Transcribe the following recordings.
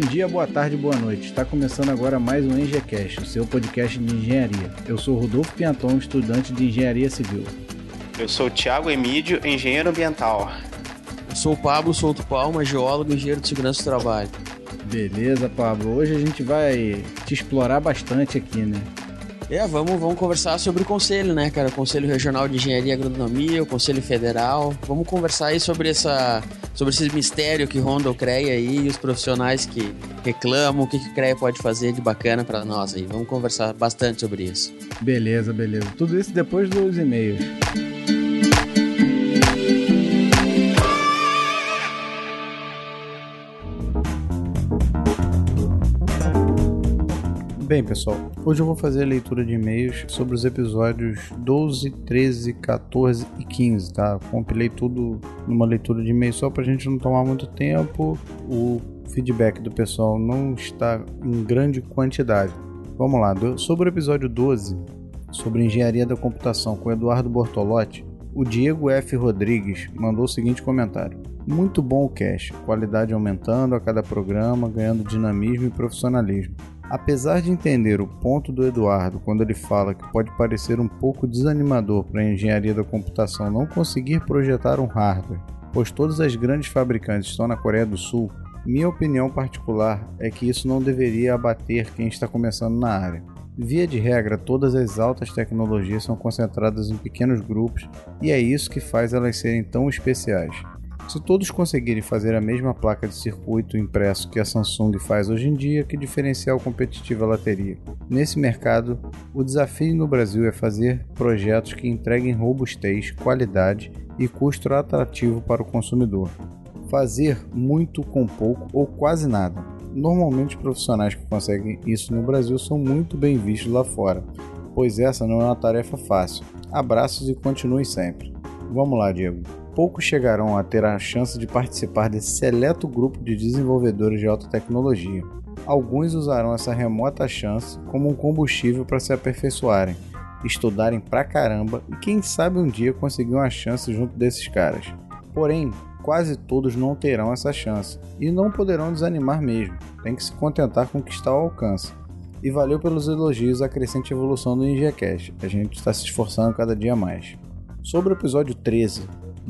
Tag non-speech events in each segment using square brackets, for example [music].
Bom dia, boa tarde, boa noite. Está começando agora mais um EngeCast, o seu podcast de engenharia. Eu sou Rodolfo Pianton, estudante de engenharia civil. Eu sou o Thiago Emídio, engenheiro ambiental. Eu sou o Pablo Souto Palma, geólogo e engenheiro de segurança do trabalho. Beleza, Pablo. Hoje a gente vai te explorar bastante aqui, né? É, vamos, vamos conversar sobre o conselho, né, cara? O Conselho Regional de Engenharia e Agronomia, o Conselho Federal. Vamos conversar aí sobre essa sobre esse mistério que ronda o CREA aí os profissionais que reclamam, o que, que o CREA pode fazer de bacana para nós aí. Vamos conversar bastante sobre isso. Beleza, beleza. Tudo isso depois dos e-mails. Bem, pessoal, hoje eu vou fazer a leitura de e-mails sobre os episódios 12, 13, 14 e 15, tá? Compilei tudo numa leitura de e-mail só pra gente não tomar muito tempo. O feedback do pessoal não está em grande quantidade. Vamos lá, sobre o episódio 12, sobre engenharia da computação com Eduardo Bortolotti, o Diego F. Rodrigues mandou o seguinte comentário: Muito bom o cast, qualidade aumentando a cada programa, ganhando dinamismo e profissionalismo. Apesar de entender o ponto do Eduardo quando ele fala que pode parecer um pouco desanimador para a engenharia da computação não conseguir projetar um hardware, pois todas as grandes fabricantes estão na Coreia do Sul, minha opinião particular é que isso não deveria abater quem está começando na área. Via de regra, todas as altas tecnologias são concentradas em pequenos grupos e é isso que faz elas serem tão especiais. Se todos conseguirem fazer a mesma placa de circuito impresso que a Samsung faz hoje em dia, que diferencial competitivo ela teria? Nesse mercado, o desafio no Brasil é fazer projetos que entreguem robustez, qualidade e custo atrativo para o consumidor. Fazer muito com pouco ou quase nada. Normalmente, os profissionais que conseguem isso no Brasil são muito bem vistos lá fora, pois essa não é uma tarefa fácil. Abraços e continue sempre. Vamos lá, Diego poucos chegarão a ter a chance de participar desse seleto grupo de desenvolvedores de alta tecnologia. Alguns usarão essa remota chance como um combustível para se aperfeiçoarem, estudarem pra caramba e quem sabe um dia conseguir uma chance junto desses caras. Porém, quase todos não terão essa chance e não poderão desanimar mesmo, tem que se contentar com o que está ao alcance. E valeu pelos elogios à crescente evolução do IngeCast, a gente está se esforçando cada dia mais. Sobre o episódio 13,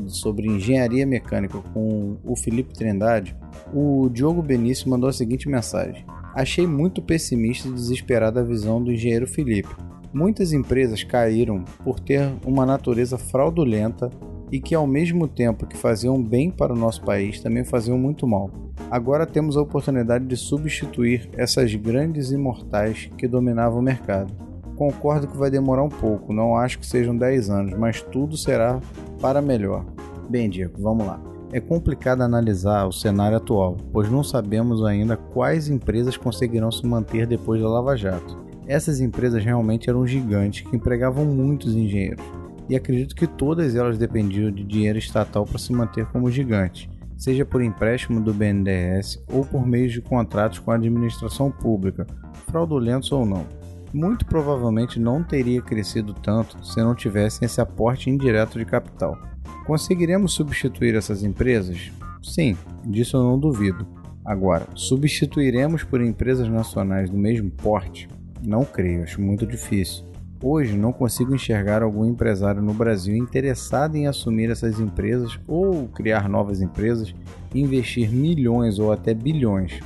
sobre engenharia mecânica com o Felipe Trindade, o Diogo Benício mandou a seguinte mensagem: Achei muito pessimista e desesperada a visão do engenheiro Felipe. Muitas empresas caíram por ter uma natureza fraudulenta e que, ao mesmo tempo que faziam bem para o nosso país, também faziam muito mal. Agora temos a oportunidade de substituir essas grandes imortais que dominavam o mercado. Concordo que vai demorar um pouco, não acho que sejam 10 anos, mas tudo será para melhor. Bem, Diego, vamos lá. É complicado analisar o cenário atual, pois não sabemos ainda quais empresas conseguirão se manter depois da Lava Jato. Essas empresas realmente eram gigantes que empregavam muitos engenheiros, e acredito que todas elas dependiam de dinheiro estatal para se manter como gigantes, seja por empréstimo do BNDES ou por meio de contratos com a administração pública, fraudulentos ou não muito provavelmente não teria crescido tanto se não tivessem esse aporte indireto de capital. Conseguiremos substituir essas empresas? Sim, disso eu não duvido. Agora, substituiremos por empresas nacionais do mesmo porte? Não creio, acho muito difícil. Hoje não consigo enxergar algum empresário no Brasil interessado em assumir essas empresas ou criar novas empresas investir milhões ou até bilhões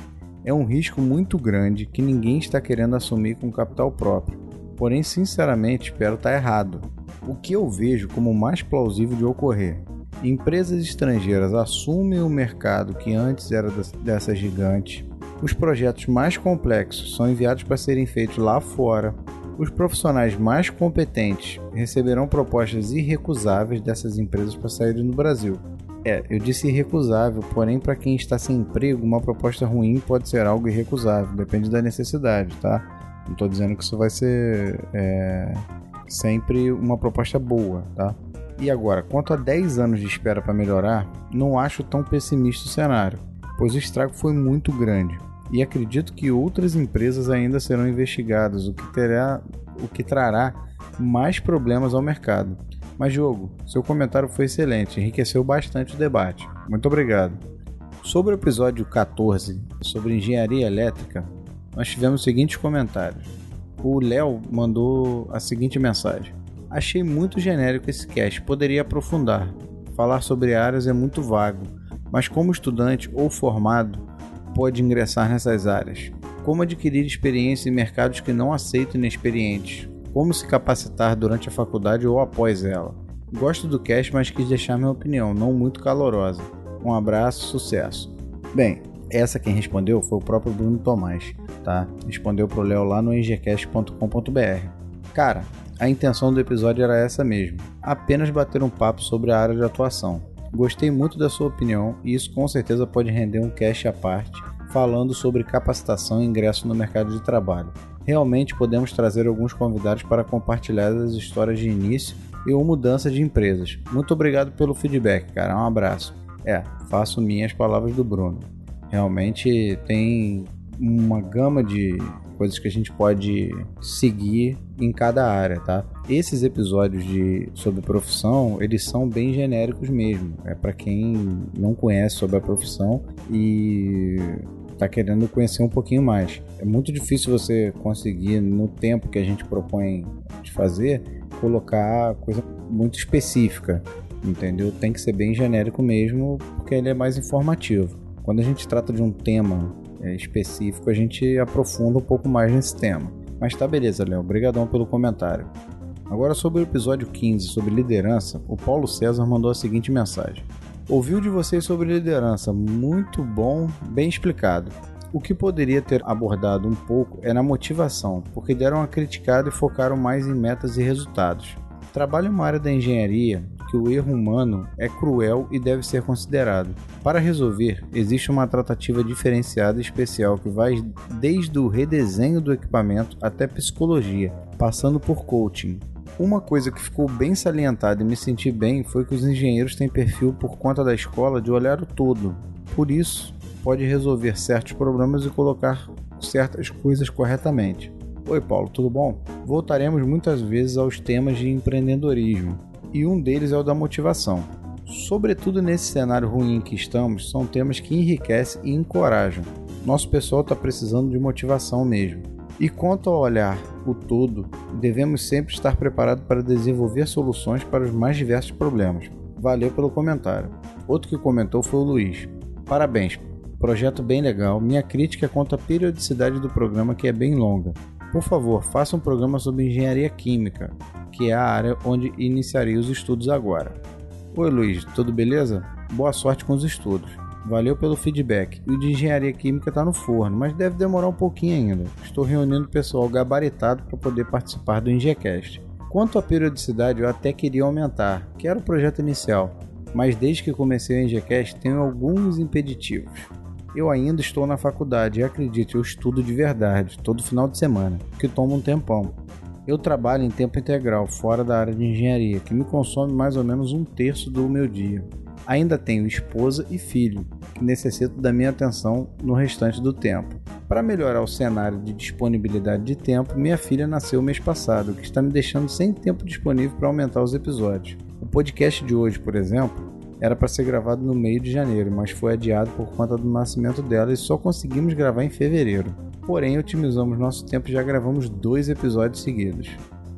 é um risco muito grande que ninguém está querendo assumir com capital próprio. Porém, sinceramente, espero estar errado. O que eu vejo como mais plausível de ocorrer? Empresas estrangeiras assumem o mercado que antes era dessa gigante. Os projetos mais complexos são enviados para serem feitos lá fora. Os profissionais mais competentes receberão propostas irrecusáveis dessas empresas para saírem do Brasil. É, eu disse irrecusável, porém, para quem está sem emprego, uma proposta ruim pode ser algo irrecusável, depende da necessidade, tá? Não estou dizendo que isso vai ser é, sempre uma proposta boa, tá? E agora, quanto a 10 anos de espera para melhorar, não acho tão pessimista o cenário, pois o estrago foi muito grande. E acredito que outras empresas ainda serão investigadas, o que, terá, o que trará mais problemas ao mercado. Mas, Diogo, seu comentário foi excelente, enriqueceu bastante o debate. Muito obrigado. Sobre o episódio 14, sobre engenharia elétrica, nós tivemos os seguintes comentários. O Léo mandou a seguinte mensagem: Achei muito genérico esse cast, poderia aprofundar. Falar sobre áreas é muito vago, mas como estudante ou formado, pode ingressar nessas áreas. Como adquirir experiência em mercados que não aceitam inexperientes? Como se capacitar durante a faculdade ou após ela? Gosto do cast, mas quis deixar minha opinião, não muito calorosa. Um abraço, sucesso. Bem, essa quem respondeu foi o próprio Bruno Tomás, tá? Respondeu pro Léo lá no ngcast.com.br. Cara, a intenção do episódio era essa mesmo, apenas bater um papo sobre a área de atuação. Gostei muito da sua opinião e isso com certeza pode render um cast à parte falando sobre capacitação e ingresso no mercado de trabalho. Realmente podemos trazer alguns convidados para compartilhar as histórias de início e ou mudança de empresas. Muito obrigado pelo feedback, cara. Um abraço. É, faço minhas palavras do Bruno. Realmente tem uma gama de coisas que a gente pode seguir em cada área, tá? Esses episódios de sobre profissão, eles são bem genéricos mesmo. É para quem não conhece sobre a profissão e tá querendo conhecer um pouquinho mais. É muito difícil você conseguir no tempo que a gente propõe de fazer colocar coisa muito específica, entendeu? Tem que ser bem genérico mesmo, porque ele é mais informativo. Quando a gente trata de um tema é, específico, a gente aprofunda um pouco mais nesse tema. Mas tá beleza, Léo. Obrigadão pelo comentário. Agora sobre o episódio 15, sobre liderança, o Paulo César mandou a seguinte mensagem. Ouviu de vocês sobre liderança, muito bom, bem explicado. O que poderia ter abordado um pouco é na motivação, porque deram uma criticada e focaram mais em metas e resultados. Trabalho em uma área da engenharia que o erro humano é cruel e deve ser considerado. Para resolver, existe uma tratativa diferenciada e especial que vai desde o redesenho do equipamento até psicologia, passando por coaching. Uma coisa que ficou bem salientada e me senti bem foi que os engenheiros têm perfil por conta da escola de olhar o todo. Por isso, pode resolver certos problemas e colocar certas coisas corretamente. Oi, Paulo, tudo bom? Voltaremos muitas vezes aos temas de empreendedorismo, e um deles é o da motivação. Sobretudo nesse cenário ruim em que estamos, são temas que enriquecem e encorajam. Nosso pessoal está precisando de motivação mesmo. E quanto ao olhar o todo, devemos sempre estar preparados para desenvolver soluções para os mais diversos problemas. Valeu pelo comentário. Outro que comentou foi o Luiz. Parabéns, projeto bem legal. Minha crítica é quanto à periodicidade do programa, que é bem longa. Por favor, faça um programa sobre engenharia química, que é a área onde iniciarei os estudos agora. Oi Luiz, tudo beleza? Boa sorte com os estudos. Valeu pelo feedback. O de engenharia química está no forno, mas deve demorar um pouquinho ainda. Estou reunindo pessoal gabaritado para poder participar do Ingecast. Quanto à periodicidade, eu até queria aumentar, que era o projeto inicial, mas desde que comecei o Ingecast tenho alguns impeditivos. Eu ainda estou na faculdade e acredite, eu estudo de verdade, todo final de semana, que toma um tempão. Eu trabalho em tempo integral, fora da área de engenharia, que me consome mais ou menos um terço do meu dia. Ainda tenho esposa e filho, que necessitam da minha atenção no restante do tempo. Para melhorar o cenário de disponibilidade de tempo, minha filha nasceu mês passado, o que está me deixando sem tempo disponível para aumentar os episódios. O podcast de hoje, por exemplo, era para ser gravado no meio de janeiro, mas foi adiado por conta do nascimento dela e só conseguimos gravar em fevereiro. Porém, otimizamos nosso tempo e já gravamos dois episódios seguidos.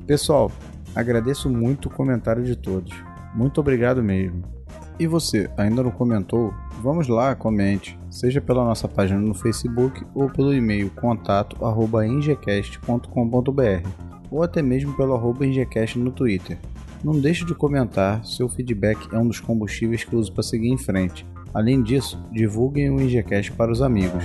Pessoal, agradeço muito o comentário de todos. Muito obrigado mesmo. E você, ainda não comentou? Vamos lá, comente, seja pela nossa página no Facebook ou pelo e-mail contato@ingecast.com.br ou até mesmo pelo arroba ingecast no Twitter. Não deixe de comentar, seu feedback é um dos combustíveis que uso para seguir em frente. Além disso, divulguem o IngeCast para os amigos.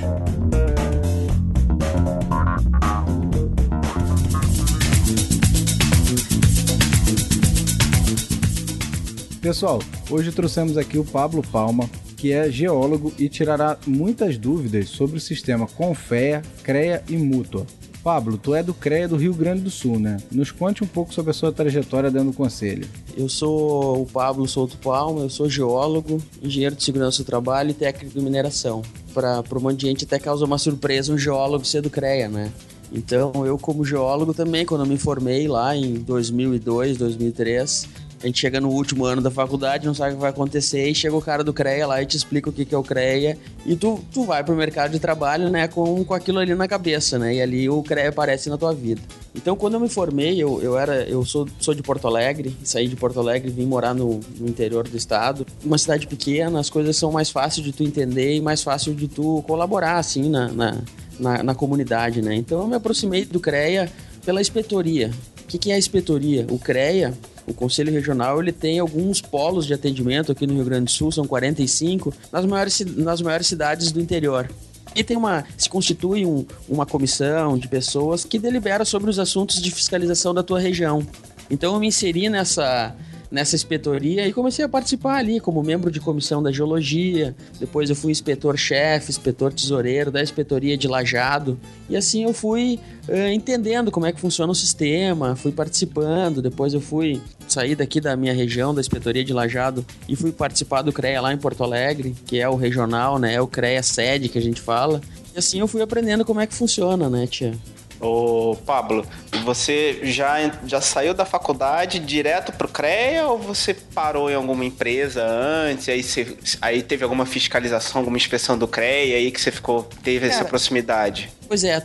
Pessoal, hoje trouxemos aqui o Pablo Palma, que é geólogo e tirará muitas dúvidas sobre o sistema Confea, CREA e Mútua. Pablo, tu é do CREA do Rio Grande do Sul, né? Nos conte um pouco sobre a sua trajetória dentro do conselho. Eu sou o Pablo Souto Palma, eu sou geólogo, engenheiro de segurança do trabalho e técnico de mineração. Para um monte de gente até causa uma surpresa um geólogo ser do CREA, né? Então, eu como geólogo também, quando eu me formei lá em 2002, 2003, a gente chega no último ano da faculdade, não sabe o que vai acontecer, e chega o cara do CREA lá e te explica o que, que é o CREA, e tu, tu vai pro mercado de trabalho, né, com, com aquilo ali na cabeça, né, e ali o CREA aparece na tua vida. Então, quando eu me formei, eu, eu era, eu sou, sou de Porto Alegre, saí de Porto Alegre vim morar no, no interior do estado. Uma cidade pequena, as coisas são mais fáceis de tu entender e mais fácil de tu colaborar, assim, na, na, na, na comunidade, né. Então, eu me aproximei do CREA pela inspetoria. O que, que é a inspetoria? O CREA o Conselho Regional ele tem alguns polos de atendimento aqui no Rio Grande do Sul, são 45, nas maiores, nas maiores cidades do interior. E tem uma. se constitui um, uma comissão de pessoas que delibera sobre os assuntos de fiscalização da tua região. Então eu me inseri nessa nessa inspetoria e comecei a participar ali como membro de comissão da geologia. Depois eu fui inspetor-chefe, inspetor tesoureiro da inspetoria de Lajado. E assim eu fui uh, entendendo como é que funciona o sistema, fui participando. Depois eu fui sair daqui da minha região, da inspetoria de Lajado, e fui participar do CREA lá em Porto Alegre, que é o regional, né? É o CREA sede que a gente fala. E assim eu fui aprendendo como é que funciona, né, tia? Ô, Pablo, você já, já saiu da faculdade direto pro CREA ou você parou em alguma empresa antes? Aí, você, aí teve alguma fiscalização, alguma inspeção do CREA aí que você ficou, teve Cara, essa proximidade? Pois é,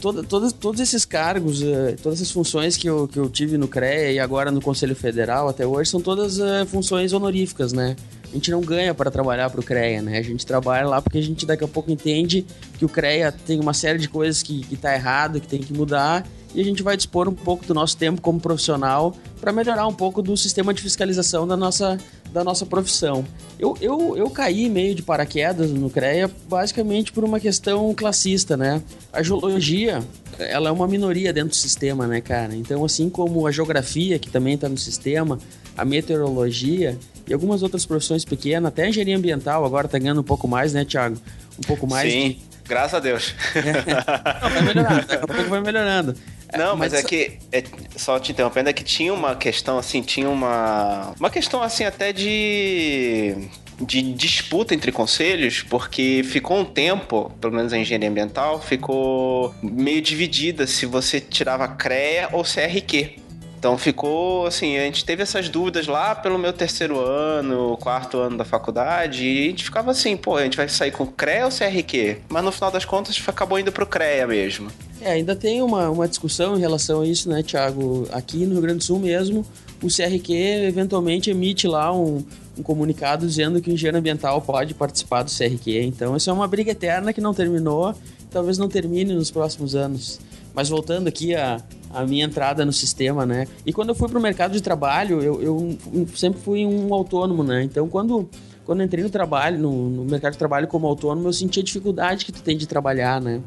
todo, todo, todos esses cargos, eh, todas essas funções que eu, que eu tive no CREA e agora no Conselho Federal até hoje são todas uh, funções honoríficas, né? a gente não ganha para trabalhar para o CREA, né? A gente trabalha lá porque a gente daqui a pouco entende que o CREA tem uma série de coisas que, que tá errado, que tem que mudar, e a gente vai dispor um pouco do nosso tempo como profissional para melhorar um pouco do sistema de fiscalização da nossa, da nossa profissão. Eu, eu, eu caí meio de paraquedas no CREA basicamente por uma questão classista, né? A geologia, ela é uma minoria dentro do sistema, né, cara? Então, assim como a geografia, que também está no sistema, a meteorologia, e algumas outras profissões pequenas, até a engenharia ambiental agora tá ganhando um pouco mais, né, Thiago? Um pouco mais. Sim, de... graças a Deus. [laughs] Não, vai melhorando, daqui a pouco vai melhorando. Não, mas, mas é que, é, só te interrompendo, é que tinha uma questão assim, tinha uma. Uma questão assim até de de disputa entre conselhos, porque ficou um tempo, pelo menos a engenharia ambiental, ficou meio dividida se você tirava CREA ou CRQ. Então ficou assim, a gente teve essas dúvidas lá pelo meu terceiro ano, quarto ano da faculdade, e a gente ficava assim, pô, a gente vai sair com CREA ou CRQ? Mas no final das contas acabou indo pro CREA mesmo. É, ainda tem uma, uma discussão em relação a isso, né, Thiago? Aqui no Rio Grande do Sul mesmo, o CRQ eventualmente emite lá um, um comunicado dizendo que o engenheiro ambiental pode participar do CRQ. Então, isso é uma briga eterna que não terminou, talvez não termine nos próximos anos. Mas voltando aqui a, a minha entrada no sistema, né? E quando eu fui para o mercado de trabalho, eu, eu, sempre fui um autônomo, né? Então, quando, quando entrei no trabalho, no, no mercado de trabalho como autônomo, eu senti a dificuldade que tu tem de trabalhar, né?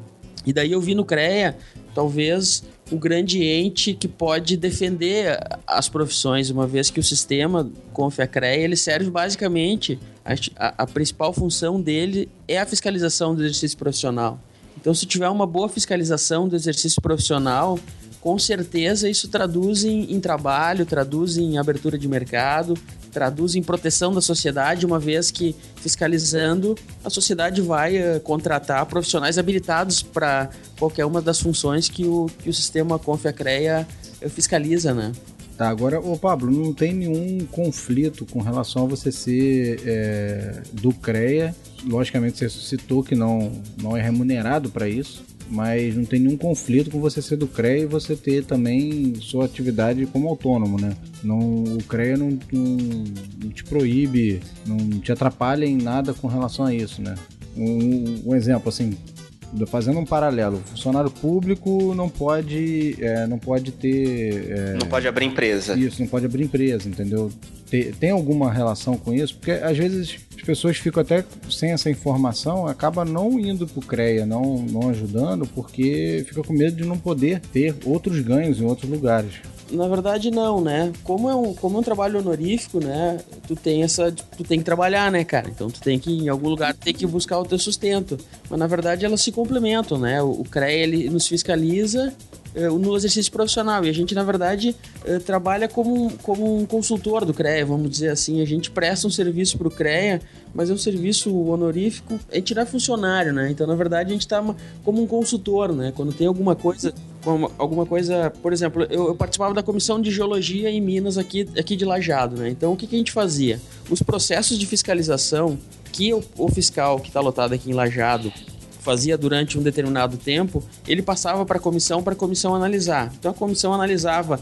E daí eu vi no CREA, talvez, o grande ente que pode defender as profissões, uma vez que o sistema Confia CREA, ele serve basicamente, a, a principal função dele é a fiscalização do exercício profissional. Então, se tiver uma boa fiscalização do exercício profissional, com certeza isso traduz em, em, trabalho, traduz em abertura de mercado, traduz em proteção da sociedade, uma vez que fiscalizando a sociedade vai uh, contratar profissionais habilitados para qualquer uma das funções que o, que o sistema Confiacreia uh, fiscaliza, né? Tá, agora, ô Pablo, não tem nenhum conflito com relação a você ser é, do CREA logicamente você citou que não, não é remunerado para isso, mas não tem nenhum conflito com você ser do CREA e você ter também sua atividade como autônomo, né? Não, o CREA não, não, não te proíbe, não te atrapalha em nada com relação a isso, né? Um, um exemplo, assim, fazendo um paralelo, funcionário público não pode, é, não pode ter. É, não pode abrir empresa. Isso, não pode abrir empresa, entendeu? Tem, tem alguma relação com isso? Porque às vezes as pessoas ficam até sem essa informação, acaba não indo para o CREA, não, não ajudando, porque fica com medo de não poder ter outros ganhos em outros lugares. Na verdade, não, né? Como é um, como é um trabalho honorífico, né? Tu tem essa. Tu tem que trabalhar, né, cara? Então tu tem que, em algum lugar, ter que buscar o teu sustento. Mas na verdade elas se complementam, né? O, CREA ele nos fiscaliza eh, no exercício profissional. E a gente, na verdade, eh, trabalha como, como um consultor do CREA, vamos dizer assim. A gente presta um serviço para o CREA, mas é um serviço honorífico. A gente não é funcionário, né? Então, na verdade, a gente está como um consultor, né? Quando tem alguma coisa alguma coisa, por exemplo, eu, eu, participava da comissão de geologia em Minas aqui, aqui de Lajado, né? Então o que, que a gente fazia? Os processos de fiscalização que o, o fiscal que está lotado aqui em Lajado fazia durante um determinado tempo, ele passava para a comissão para a comissão analisar. Então a comissão analisava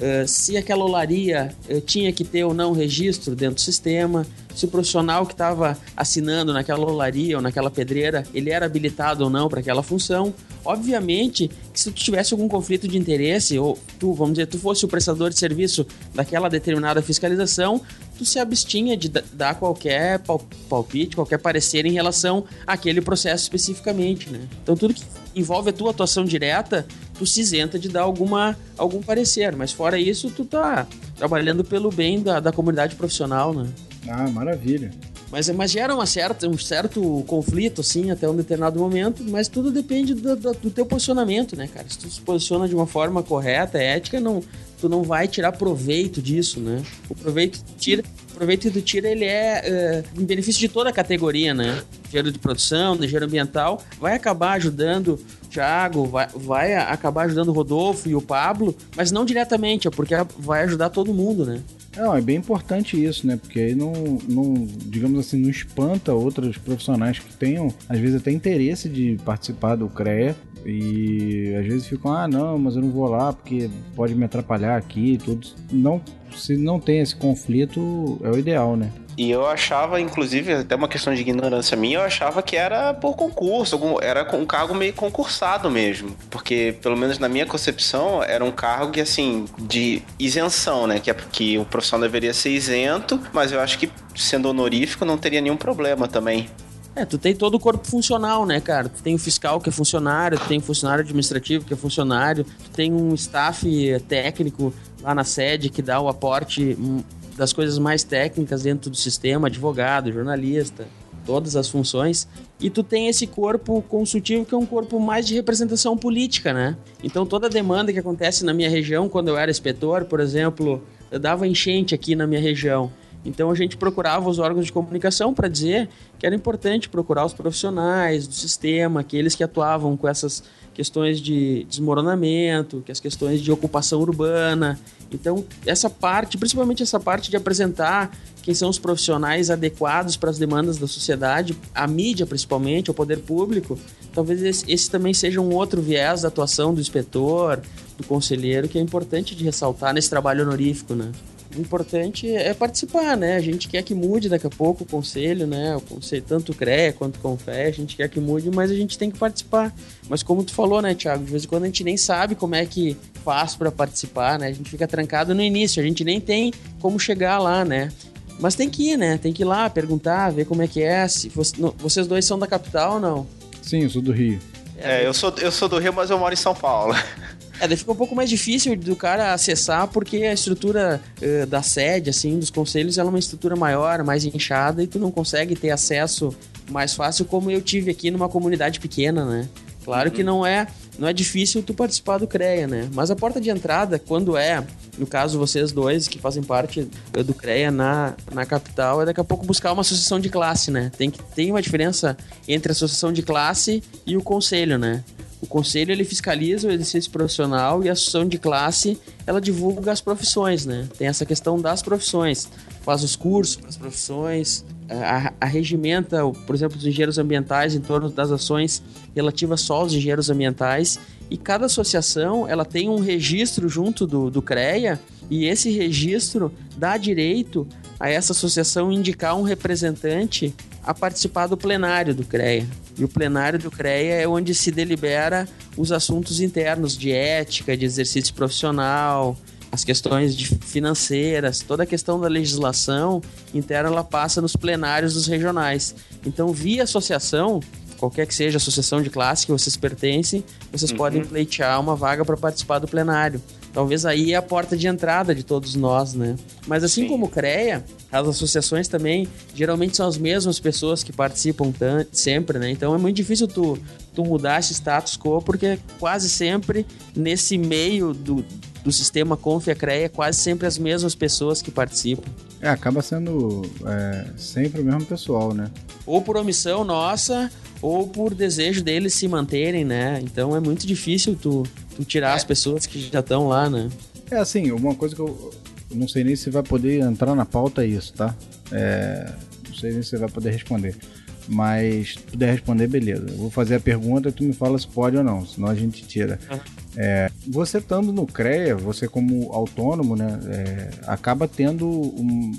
uh, se aquela olaria uh, tinha que ter ou não registro dentro do sistema, se o profissional que estava assinando naquela olaria ou naquela pedreira, ele era habilitado ou não para aquela função. Obviamente que se tu tivesse algum conflito de interesse, ou tu, vamos dizer, tu fosse o prestador de serviço daquela determinada fiscalização, tu se abstinha de dar qualquer palpite, qualquer parecer em relação àquele processo especificamente, né? Então tudo que envolve a tua atuação direta, tu se isenta de dar alguma, algum parecer, mas fora isso, tu tá trabalhando pelo bem da, da comunidade profissional, né? Ah, maravilha. Mas, mas gera uma certa, um certo conflito, assim, até um determinado momento, mas tudo depende do, do, do, teu posicionamento, né, cara? Se tu se posiciona de uma forma correta, ética, não, tu não vai tirar proveito disso, né? O proveito tira, o proveito que tu tira, ele é uh, em benefício de toda a categoria, né? Engenheiro de produção, engenheiro ambiental, vai acabar ajudando o Thiago, vai, vai acabar ajudando o Rodolfo e o Pablo, mas não diretamente, é porque vai ajudar todo mundo, né? Não, é bem importante isso, né? Porque aí não, não, digamos assim, não espanta outros profissionais que tenham, às vezes, até interesse de participar do CREA e às vezes ficam, ah, não, mas eu não vou lá porque pode me atrapalhar aqui tudo. Não, se não tem esse conflito, é o ideal, né? E eu achava, inclusive, até uma questão de ignorância minha, eu achava que era por concurso, era um cargo meio concursado mesmo. Porque, pelo menos na minha concepção, era um cargo que, assim, de isenção, né? Que, é, que o profissional deveria ser isento, mas eu acho que sendo honorífico não teria nenhum problema também. É, tu tem todo o corpo funcional, né, cara? Tu tem o fiscal que é funcionário, tu tem o funcionário administrativo que é funcionário, tu tem um staff técnico lá na sede que dá o aporte hum, das coisas mais técnicas dentro do sistema, advogado, jornalista, todas as funções. E tu tem esse corpo consultivo que é um corpo mais de representação política, né? Então toda demanda que acontece na minha região, quando eu era inspetor, por exemplo, eu dava enchente aqui na minha região. Então a gente procurava os órgãos de comunicação para dizer que era importante procurar os profissionais do sistema, aqueles que atuavam com essas questões de desmoronamento, que as questões de ocupação urbana. Então, essa parte, principalmente essa parte de apresentar quem são os profissionais adequados para as demandas da sociedade, a mídia principalmente, o poder público, talvez esse, esse também seja um outro viés da atuação do inspetor, do conselheiro, que é importante de ressaltar nesse trabalho honorífico, né? O importante é participar, né? A gente quer que mude daqui a pouco o conselho, né? O conselho, tanto o CREA quanto o a gente quer que mude, mas a gente tem que participar. Mas como tu falou, né, Thiago? De vez em quando a gente nem sabe como é que faz para participar, né? A gente fica trancado no início, a gente nem tem como chegar lá, né? Mas tem que ir, né? Tem que ir lá perguntar, ver como é que é. Se vocês dois são da capital ou não? Sim, eu sou do Rio. É, eu sou, eu sou do Rio, mas eu moro em São Paulo. É, daí fica um pouco mais difícil do cara acessar, porque a estrutura uh, da sede, assim, dos conselhos, ela é uma estrutura maior, mais inchada, e tu não consegue ter acesso mais fácil como eu tive aqui numa comunidade pequena, né? Claro uhum. que não é, não é difícil tu participar do CREA, né? Mas a porta de entrada, quando é, no caso vocês dois que fazem parte do CREA na, na capital, é daqui a pouco buscar uma associação de classe, né? Tem que tem uma diferença entre a associação de classe e o conselho, né? O conselho ele fiscaliza o exercício profissional e a associação de classe ela divulga as profissões, né? Tem essa questão das profissões, faz os cursos para as profissões, arregimenta, por exemplo, os engenheiros ambientais em torno das ações relativas só aos engenheiros ambientais e cada associação ela tem um registro junto do, do CREA e esse registro dá direito a essa associação indicar um representante a participar do plenário do CREA. E o plenário do CREA é onde se delibera os assuntos internos de ética, de exercício profissional, as questões de financeiras, toda a questão da legislação interna ela passa nos plenários dos regionais. Então, via associação, qualquer que seja a associação de classe que vocês pertencem, vocês uhum. podem pleitear uma vaga para participar do plenário. Talvez aí é a porta de entrada de todos nós, né? Mas assim Sim. como o CREA, as associações também geralmente são as mesmas pessoas que participam sempre, né? Então é muito difícil tu, tu mudar esse status quo, porque quase sempre nesse meio do, do sistema Conf e a CREA, quase sempre as mesmas pessoas que participam. É, acaba sendo é, sempre o mesmo pessoal, né? Ou por omissão nossa, ou por desejo deles se manterem, né? Então é muito difícil tu, tu tirar as pessoas que já estão lá, né? É assim, uma coisa que eu, não sei nem se vai poder entrar na pauta é isso, tá? É, não sei nem se você vai poder responder. Mas se puder responder, beleza. Eu vou fazer a pergunta e tu me fala se pode ou não, senão a gente tira. É, você estando no CREA, você como autônomo, né, é, acaba tendo um,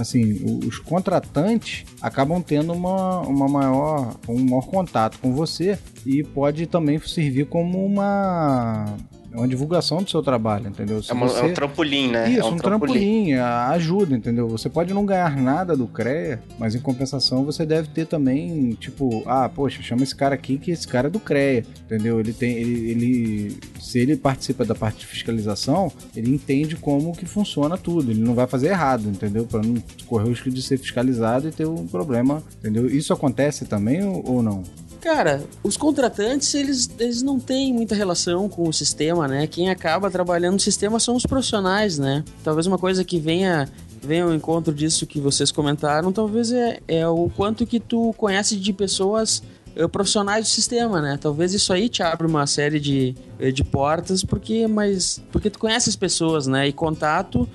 assim, os contratantes acabam tendo uma, uma maior, um maior contato com você e pode também servir como uma, uma divulgação do seu trabalho, entendeu? Se É, uma- é você- um trampolim, né? isso, é um, trampolim, a- ajuda, entendeu? Você pode não ganhar nada do CREA, mas em compensação você deve ter também, tipo, ah, poxa, chama esse cara aqui que esse cara é do CREA, entendeu? Ele tem, ele, ele- se ele participa da parte de fiscalização, ele entende como que funciona tudo, ele não vai fazer errado, entendeu? Para não correr o risco de ser fiscalizado e ter um problema, entendeu? Isso acontece também ou não? Cara, os contratantes, eles, eles não têm muita relação com o sistema, né? Quem acaba trabalhando no sistema são os profissionais, né? Talvez uma coisa que venha, venha ao encontro disso que vocês comentaram, talvez é, é o quanto que tu conhece de pessoas eh, profissionais do sistema, né? Talvez isso aí te abre uma série de, eh, de portas, porque, mas, porque tu conhece as pessoas, né? E contato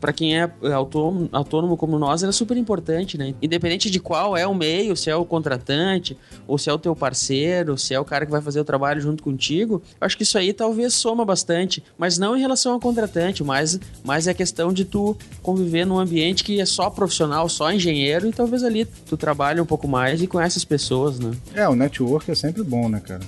para quem é autônomo, autônomo como nós, era super importante, né? Independente de qual é o meio, se é o contratante, ou se é o teu parceiro, se é o cara que vai fazer o trabalho junto contigo, acho que isso aí talvez soma bastante, mas não em relação ao contratante, mas, mas é questão de tu conviver num ambiente que é só profissional, só engenheiro, e talvez ali tu trabalhe um pouco mais e conhece as pessoas, né? É, o network é sempre bom, né, cara?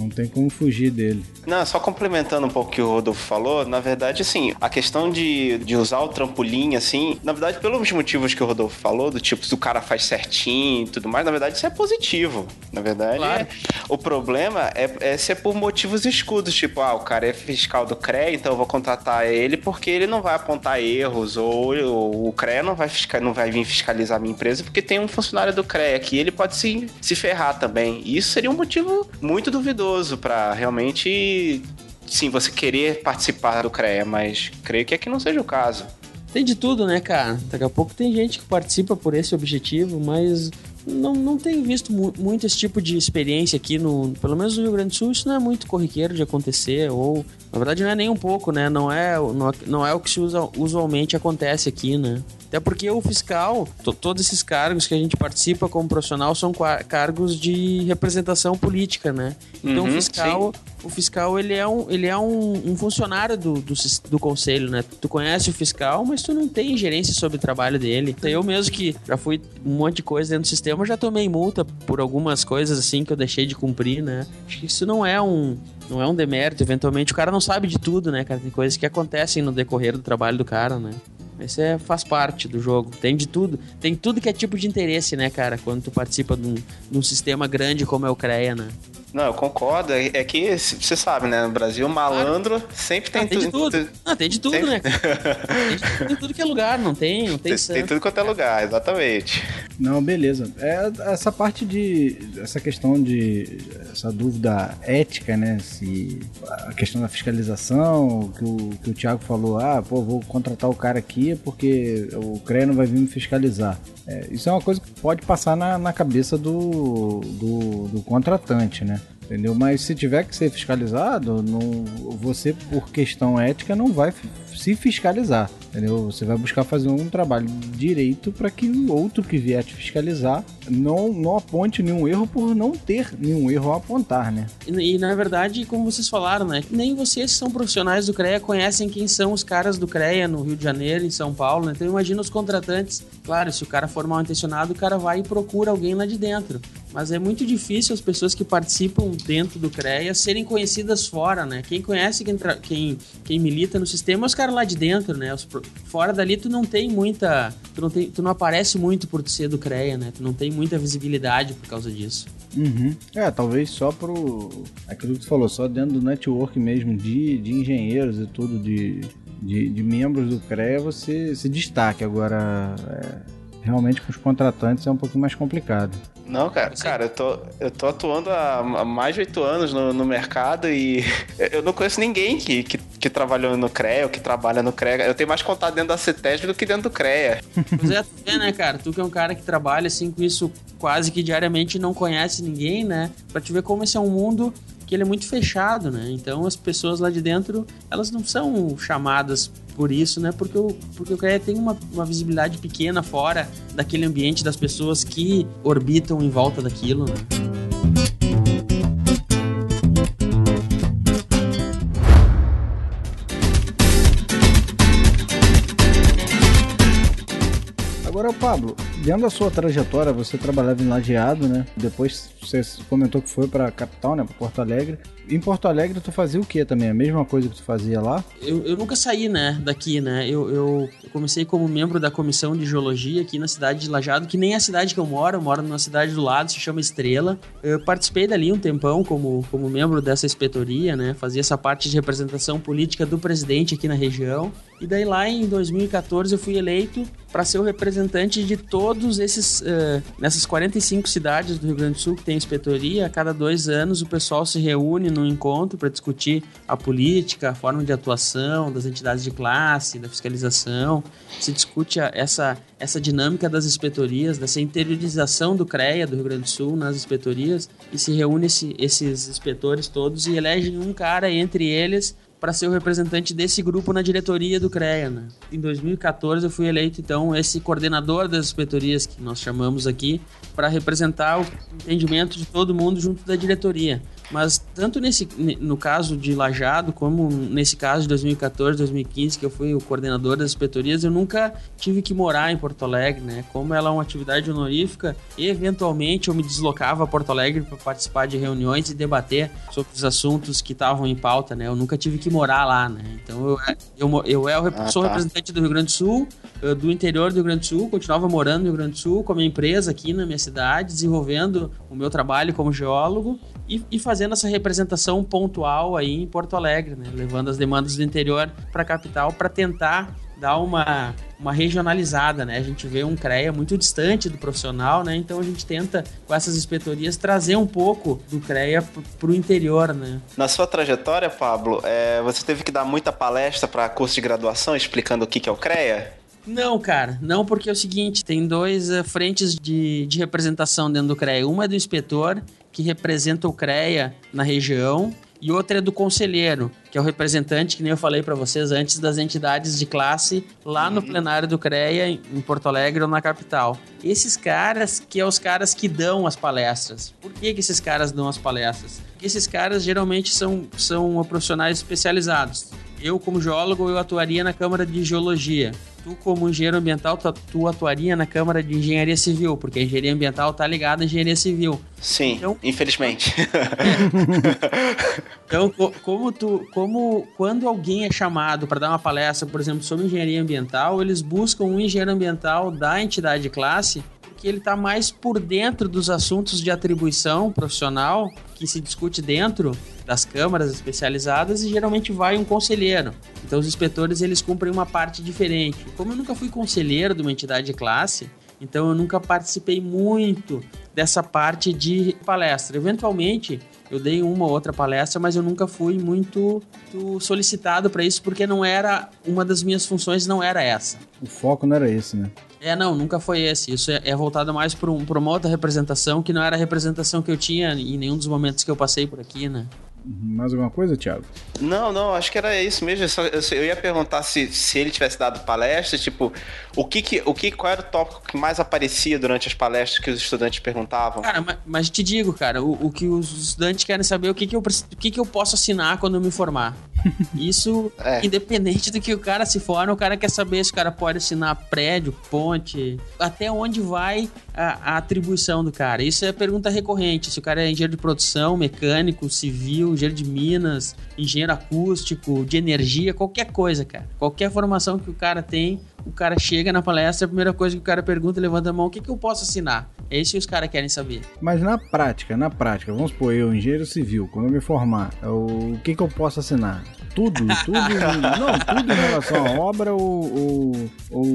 Não tem como fugir dele. Não, só complementando um pouco o que o Rodolfo falou, na verdade, assim, a questão de, de usar o trampolim, assim, na verdade, pelos motivos que o Rodolfo falou, do tipo, se o cara faz certinho e tudo mais, na verdade, isso é positivo. Na verdade, Claro. é- o problema é, é se é por motivos escudos, tipo, ah, o cara é fiscal do CREA, então eu vou contratar ele porque ele não vai apontar erros, ou, ou o CREA não vai, fiscal, não vai vir fiscalizar a minha empresa porque tem um funcionário do CREA aqui, ele pode se, se ferrar também. E isso seria um motivo muito duvidoso pra realmente, sim, você querer participar do CREA, mas creio que aqui não seja o caso. Tem de tudo, né, cara? Daqui a pouco tem gente que participa por esse objetivo, mas não, não tenho visto mu- muito esse tipo de experiência aqui no. Pelo menos no Rio Grande do Sul, isso não é muito corriqueiro de acontecer, ou. Na verdade, não é nem um pouco, né? Não é, não, é- não é o que se usa, usualmente acontece aqui, né? Até porque o fiscal, to- todos esses cargos que a gente participa como profissional são cargos de representação política, né? Então Uhum, o fiscal, o fiscal ele é um, ele é um, um funcionário do, do, do conselho, né? Tu conhece o fiscal, mas tu não tem gerência sobre o trabalho dele. Então, Eu mesmo que já fui um monte de coisa dentro do sistema, já tomei multa por algumas coisas assim que eu deixei de cumprir, né? Acho que isso não é um não é um demérito, eventualmente o cara não sabe de tudo, né, cara? Tem coisas que acontecem no decorrer do trabalho do cara, né? Isso é, faz parte do jogo. Tem de tudo. Tem tudo que é tipo de interesse, né, cara? Quando tu participa de um, de um sistema grande como é o CREA, né? Não, eu concordo. É é que você sabe, né? No Brasil, malandro sempre tem, Ah, tem de tu- tudo. tu- Ah, tem de tudo, Sempre. né? [laughs] Tem, de- tem tudo que é lugar, não tem? Não tem, Tem, tem tudo quanto é lugar, exatamente. Não, beleza. É, essa parte de. Essa questão de. Essa dúvida ética, né? Se a questão da fiscalização, que o, que o Thiago falou, ah, pô, vou contratar o cara aqui porque o CREA não vai vir me fiscalizar. É, isso é uma coisa que pode passar na, na cabeça do, do, do contratante, né? Entendeu? Mas se tiver que ser fiscalizado, não, você, por questão ética, não vai se fiscalizar. Entendeu? Você vai buscar fazer um trabalho direito para que o outro que vier te fiscalizar não, não aponte nenhum erro por não ter nenhum erro a apontar, né? E, e, na verdade, como vocês falaram, né? Nem vocês que são profissionais do CREA conhecem quem são os caras do CREA no Rio de Janeiro, em São Paulo, né? Então imagina os contratantes. Claro, se o cara for mal intencionado, o cara vai e procura alguém lá de dentro. Mas é muito difícil as pessoas que participam dentro do CREA serem conhecidas fora, né? Quem conhece, quem, quem, quem milita no sistema é os caras lá de dentro, né? Os, fora dali tu não tem muita. Tu não, tem, tu não aparece muito por ser do CREA, né? Tu não tem muita visibilidade por causa disso. Uhum. É, talvez só pro. Aquilo que tu falou, só dentro do network mesmo de, de engenheiros e tudo, de, de, de membros do CREA, você se destaque. Agora. É realmente com os contratantes é um pouquinho mais complicado. Não, cara, cara, eu tô, eu tô atuando há mais de oito anos no, no, mercado e [laughs] eu não conheço ninguém que, que, que, trabalhou no CREA ou que trabalha no CREA. Eu tenho mais contato dentro da CETESB do que dentro do CREA. Pois é, tu vê, né, cara? Tu que é um cara que trabalha assim com isso quase que diariamente não conhece ninguém, né? Pra te ver como esse é um mundo que ele é muito fechado, né? Então as pessoas lá de dentro, elas não são chamadas por isso, né? Porque o, porque o CREA tem uma, uma visibilidade pequena fora daquele ambiente das pessoas que orbitam em volta daquilo, né? Agora, Pablo, dentro da sua trajetória, você trabalhava em Lajeado, né? Depois você comentou que foi para capital, né? Para Porto Alegre. Em Porto Alegre, tu fazia o que também? A mesma coisa que tu fazia lá? Eu, eu nunca saí, né? Daqui, né? Eu, eu, comecei como membro da comissão de geologia aqui na cidade de Lajeado, que nem é a cidade que eu moro. Eu moro numa cidade do lado, se chama Estrela. Eu participei dali um tempão como, como membro dessa inspetoria, né? Fazia essa parte de representação política do presidente aqui na região. E daí lá em 2014 eu fui eleito para ser o representante de todos esses. Uh, nessas 45 cidades do Rio Grande do Sul que tem inspetoria, a cada dois anos o pessoal se reúne num encontro para discutir a política, a forma de atuação das entidades de classe, da fiscalização. Se discute essa, essa dinâmica das inspetorias, dessa interiorização do CREA do Rio Grande do Sul nas inspetorias e se reúne esse, esses inspetores todos e elegem um cara entre eles para ser o representante desse grupo na diretoria do CREA. Né? Em 2014 eu fui eleito então esse coordenador das inspetorias que nós chamamos aqui para representar o entendimento de todo mundo junto da diretoria. Mas tanto nesse, no caso de Lajado, como nesse caso de 2014, 2015, que eu fui o coordenador das inspetorias, eu nunca tive que morar em Porto Alegre, né? Como ela é uma atividade honorífica, eventualmente eu me deslocava a Porto Alegre para participar de reuniões e debater sobre os assuntos que estavam em pauta, né? Eu nunca tive que morar lá, né? Então eu, eu, eu, eu ah, sou tá. representante do Rio Grande do Sul, do interior do Rio Grande do Sul, continuava morando no Rio Grande do Sul com a minha empresa aqui na minha cidade, desenvolvendo o meu trabalho como geólogo e, e fazendo essa representação pontual aí em Porto Alegre, né? levando as demandas do interior para a capital para tentar dar uma, uma regionalizada, né? A gente vê um CREA muito distante do profissional, né? Então a gente tenta, com essas inspetorias, trazer um pouco do CREA para o interior, né? Na sua trajetória, Pablo, é, você teve que dar muita palestra para curso de graduação explicando o que, que é o CREA? Não, cara, não, porque é o seguinte: tem dois uh, frentes de, de representação dentro do CREA. Uma é do inspetor, que representa o CREA na região, e outra é do conselheiro, que é o representante, que nem eu falei para vocês antes, das entidades de classe lá no uhum. plenário do CREA, em Porto Alegre ou na capital. Esses caras, que é os caras que dão as palestras. Por que, que esses caras dão as palestras? Porque esses caras geralmente são, são profissionais especializados. Eu, como geólogo, eu atuaria na Câmara de Geologia tu, como engenheiro ambiental, tu, tu, atuaria na Câmara de Engenharia Civil, porque a engenharia ambiental tá ligada à engenharia civil. Sim, então, infelizmente. É. [laughs] Então, como tu, como quando alguém é chamado para dar uma palestra, por exemplo, sobre engenharia ambiental, eles buscam um engenheiro ambiental da entidade de classe que ele está mais por dentro dos assuntos de atribuição profissional que se discute dentro das câmaras especializadas e geralmente vai um conselheiro. Então os inspetores eles cumprem uma parte diferente. Como eu nunca fui conselheiro de uma entidade de classe, então eu nunca participei muito dessa parte de palestra. Eventualmente eu dei uma ou outra palestra, mas eu nunca fui muito, muito solicitado para isso porque não era uma das minhas funções, não era essa. O foco não era esse, né? É, não, nunca foi esse. Isso é, é voltado mais para um, uma outra representação que não era a representação que eu tinha em nenhum dos momentos que eu passei por aqui, né? Mais alguma coisa, Thiago? Não, não, acho que era isso mesmo. Eu, só, eu, eu, ia perguntar se, se ele tivesse dado palestra, tipo, o que, que, o que qual era o tópico que mais aparecia durante as palestras que os estudantes perguntavam? Cara, mas, mas te digo, cara, o, o, que os estudantes querem saber é o que, que, eu, o que, que eu posso assinar quando eu me formar. [laughs] Isso, é. independente do que o cara se forma, o cara quer saber se o cara pode assinar prédio, ponte, até onde vai a, a atribuição do cara. Isso é pergunta recorrente. Se o cara é engenheiro de produção, mecânico, civil, engenheiro de minas, engenheiro acústico, de energia, qualquer coisa, cara. Qualquer formação que o cara tem, o cara chega na palestra, a primeira coisa que o cara pergunta, levanta a mão, o que, que eu posso assinar? É isso que os caras querem saber. Mas na prática, na prática, vamos supor, eu, engenheiro civil, quando eu me formar, o que, que eu posso assinar? Tudo, tudo, [laughs] não, tudo em relação à obra ou, ou, ou,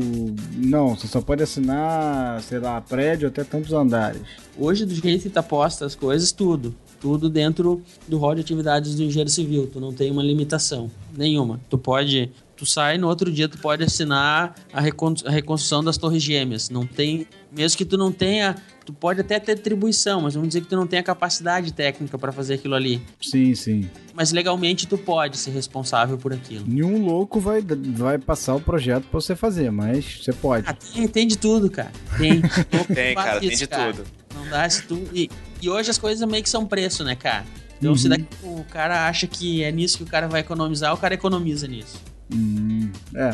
Não, você só pode assinar, sei lá, prédio até tantos andares. Hoje, do jeito que tá posta as coisas, tudo. Tudo dentro do rol de atividades do engenheiro civil. Tu não tem uma limitação nenhuma. Tu pode tu sai no outro dia tu pode assinar a, a reconstrução das torres gêmeas. Não tem, mesmo que tu não tenha, tu pode até ter atribuição, mas vamos dizer que tu não tenha capacidade técnica para fazer aquilo ali. Sim, sim. Mas legalmente tu pode ser responsável por aquilo. Nenhum louco vai, vai passar o projeto para você fazer, mas você pode. Ah, tem, tem de tudo, cara. Tem. [laughs] tem, cara, isso, tem de cara. tudo. Não dá se tu e, e hoje as coisas meio que são preço, né, cara? Então, uhum. se daqui o cara acha que é nisso que o cara vai economizar, o cara economiza nisso. Hum, é,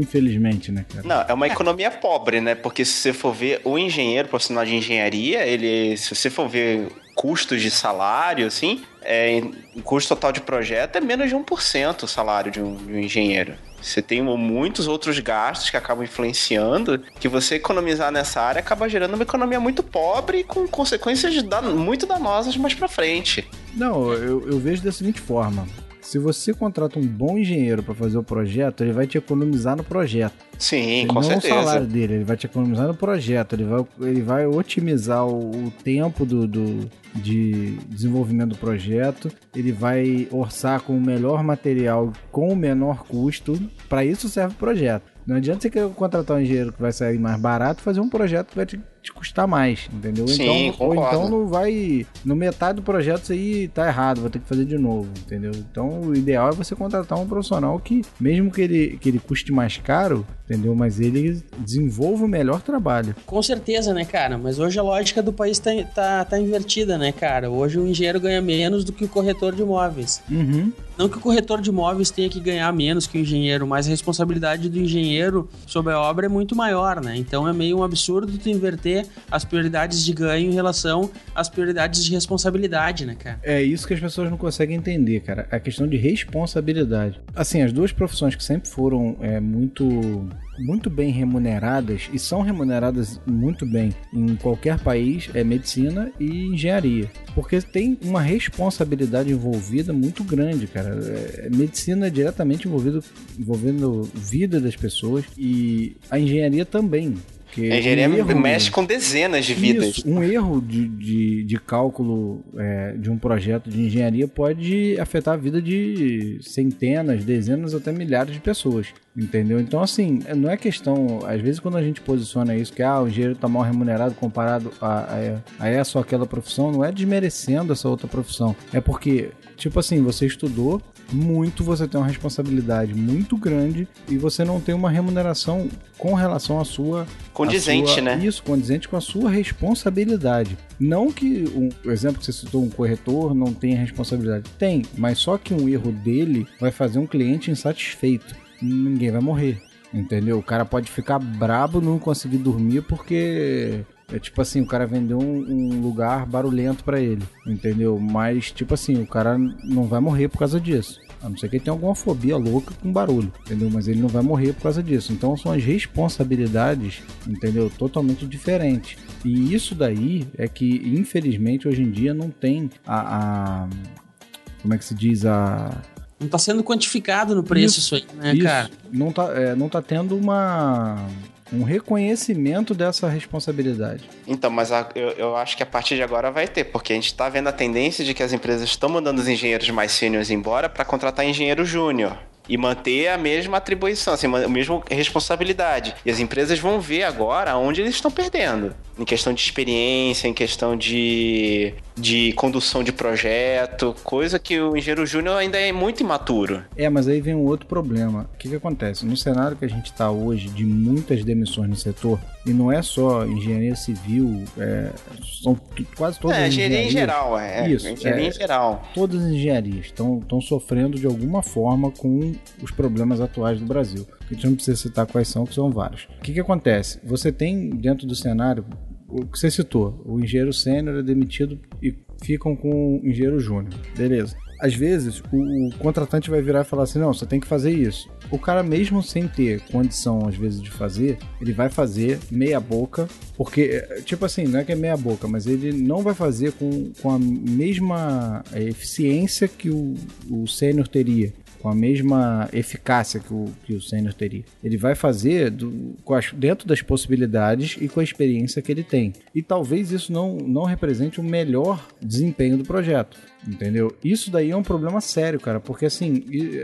infelizmente, né, cara? Não, é uma economia pobre, né? Porque se você for ver o engenheiro, profissional de engenharia, ele, se você for ver custos de salário, assim, é, o custo total de projeto é menos de 1% o salário de um, de um engenheiro. Você tem muitos outros gastos que acabam influenciando, que você economizar nessa área acaba gerando uma economia muito pobre e com consequências dan muito danosas mais para frente. Não, eu, eu vejo da seguinte forma: se você contrata um bom engenheiro para fazer o projeto, ele vai te economizar no projeto. Sim, com não certeza. Não o salário dele, ele vai te economizar no projeto, ele vai, ele vai otimizar o, o tempo do, do, de desenvolvimento do projeto, ele vai orçar com o melhor material com o menor custo. Para isso serve o projeto. Não adianta você querer contratar um engenheiro que vai sair mais barato fazer um projeto que vai te te custar mais, entendeu? Sim, então, ou então não vai. No metade do projeto isso aí tá errado, vou ter que fazer de novo, entendeu? Então o ideal é você contratar um profissional que, mesmo que ele, que ele custe mais caro, entendeu? Mas ele desenvolva o melhor trabalho. Com certeza, né, cara? Mas hoje a lógica do país tá, tá, tá invertida, né, cara? Hoje o engenheiro ganha menos do que o corretor de imóveis. Uhum. Não que o corretor de imóveis tenha que ganhar menos que o engenheiro, mas a responsabilidade do engenheiro sobre a obra é muito maior, né? Então é meio um absurdo tu inverter as prioridades de ganho em relação às prioridades de responsabilidade, né, cara? É isso que as pessoas não conseguem entender, cara. A questão de responsabilidade. Assim, as duas profissões que sempre foram é, muito muito bem remuneradas e são remuneradas muito bem em qualquer país é medicina e engenharia, porque tem uma responsabilidade envolvida muito grande, cara. É, medicina é diretamente envolvido envolvendo vida das pessoas e a engenharia também. Porque a engenharia um erro, mexe com dezenas de vidas. Isso, um erro de, de, de cálculo é, de um projeto de engenharia pode afetar a vida de centenas, dezenas, até milhares de pessoas. Entendeu? Então, assim, não é questão. Às vezes, quando a gente posiciona isso, que ah, o engenheiro está mal remunerado comparado a, a, a essa ou aquela profissão, não é desmerecendo essa outra profissão. É porque, tipo assim, você estudou, muito, você tem uma responsabilidade muito grande e você não tem uma remuneração com relação à sua. Condizente, sua, né? Isso, condizente com a sua responsabilidade. Não que um, o exemplo que você citou, um corretor, não tenha responsabilidade. Tem, mas só que um erro dele vai fazer um cliente insatisfeito. Ninguém vai morrer. Entendeu? O cara pode ficar brabo, não conseguir dormir porque é tipo assim, o cara vendeu um, um lugar barulhento para ele, entendeu? Mas, tipo assim, o cara não vai morrer por causa disso. A não ser que ele tenha alguma fobia louca com barulho, entendeu? Mas ele não vai morrer por causa disso. Então são as responsabilidades, entendeu? Totalmente diferentes. E isso daí é que, infelizmente, hoje em dia não tem a. a como é que se diz? A. Não está sendo quantificado no preço isso, isso aí, né, isso. cara? Não tá, é, não tá tendo uma um reconhecimento dessa responsabilidade. Então, mas a, eu, eu, acho que a partir de agora vai ter, porque a gente está vendo a tendência de que as empresas estão mandando os engenheiros mais sêniores embora para contratar engenheiro júnior e manter a mesma atribuição, assim, a mesma responsabilidade. E as empresas vão ver agora onde eles estão perdendo. Em questão de experiência, em questão de de condução de projeto, coisa que o engenheiro júnior ainda é muito imaturo. É, mas aí vem um outro problema. O que, que acontece? No cenário que a gente está hoje, de muitas demissões no setor, e não é só engenharia civil, é, são quase todas é, as engenharia em geral, é. Isso, engenharia é. em geral. Todas as engenharias estão sofrendo de alguma forma com os problemas atuais do Brasil. A gente não precisa citar quais são, que são vários. O que, que acontece? Você tem dentro do cenário o que você citou, o engenheiro sênior é demitido e ficam com o engenheiro júnior. Beleza. Às vezes, o, o contratante vai virar e falar assim: não, você tem que fazer isso. O cara, mesmo sem ter condição, às vezes, de fazer, ele vai fazer meia boca, porque, tipo assim, não é que é meia boca, mas ele não vai fazer com, com a mesma é, eficiência que o, o sênior teria com a mesma eficácia que o, que o sênior teria. Ele vai fazer do, as, dentro das possibilidades e com a experiência que ele tem. E talvez isso não, não represente o melhor desempenho do projeto. Entendeu? Isso daí é um problema sério, cara, porque assim,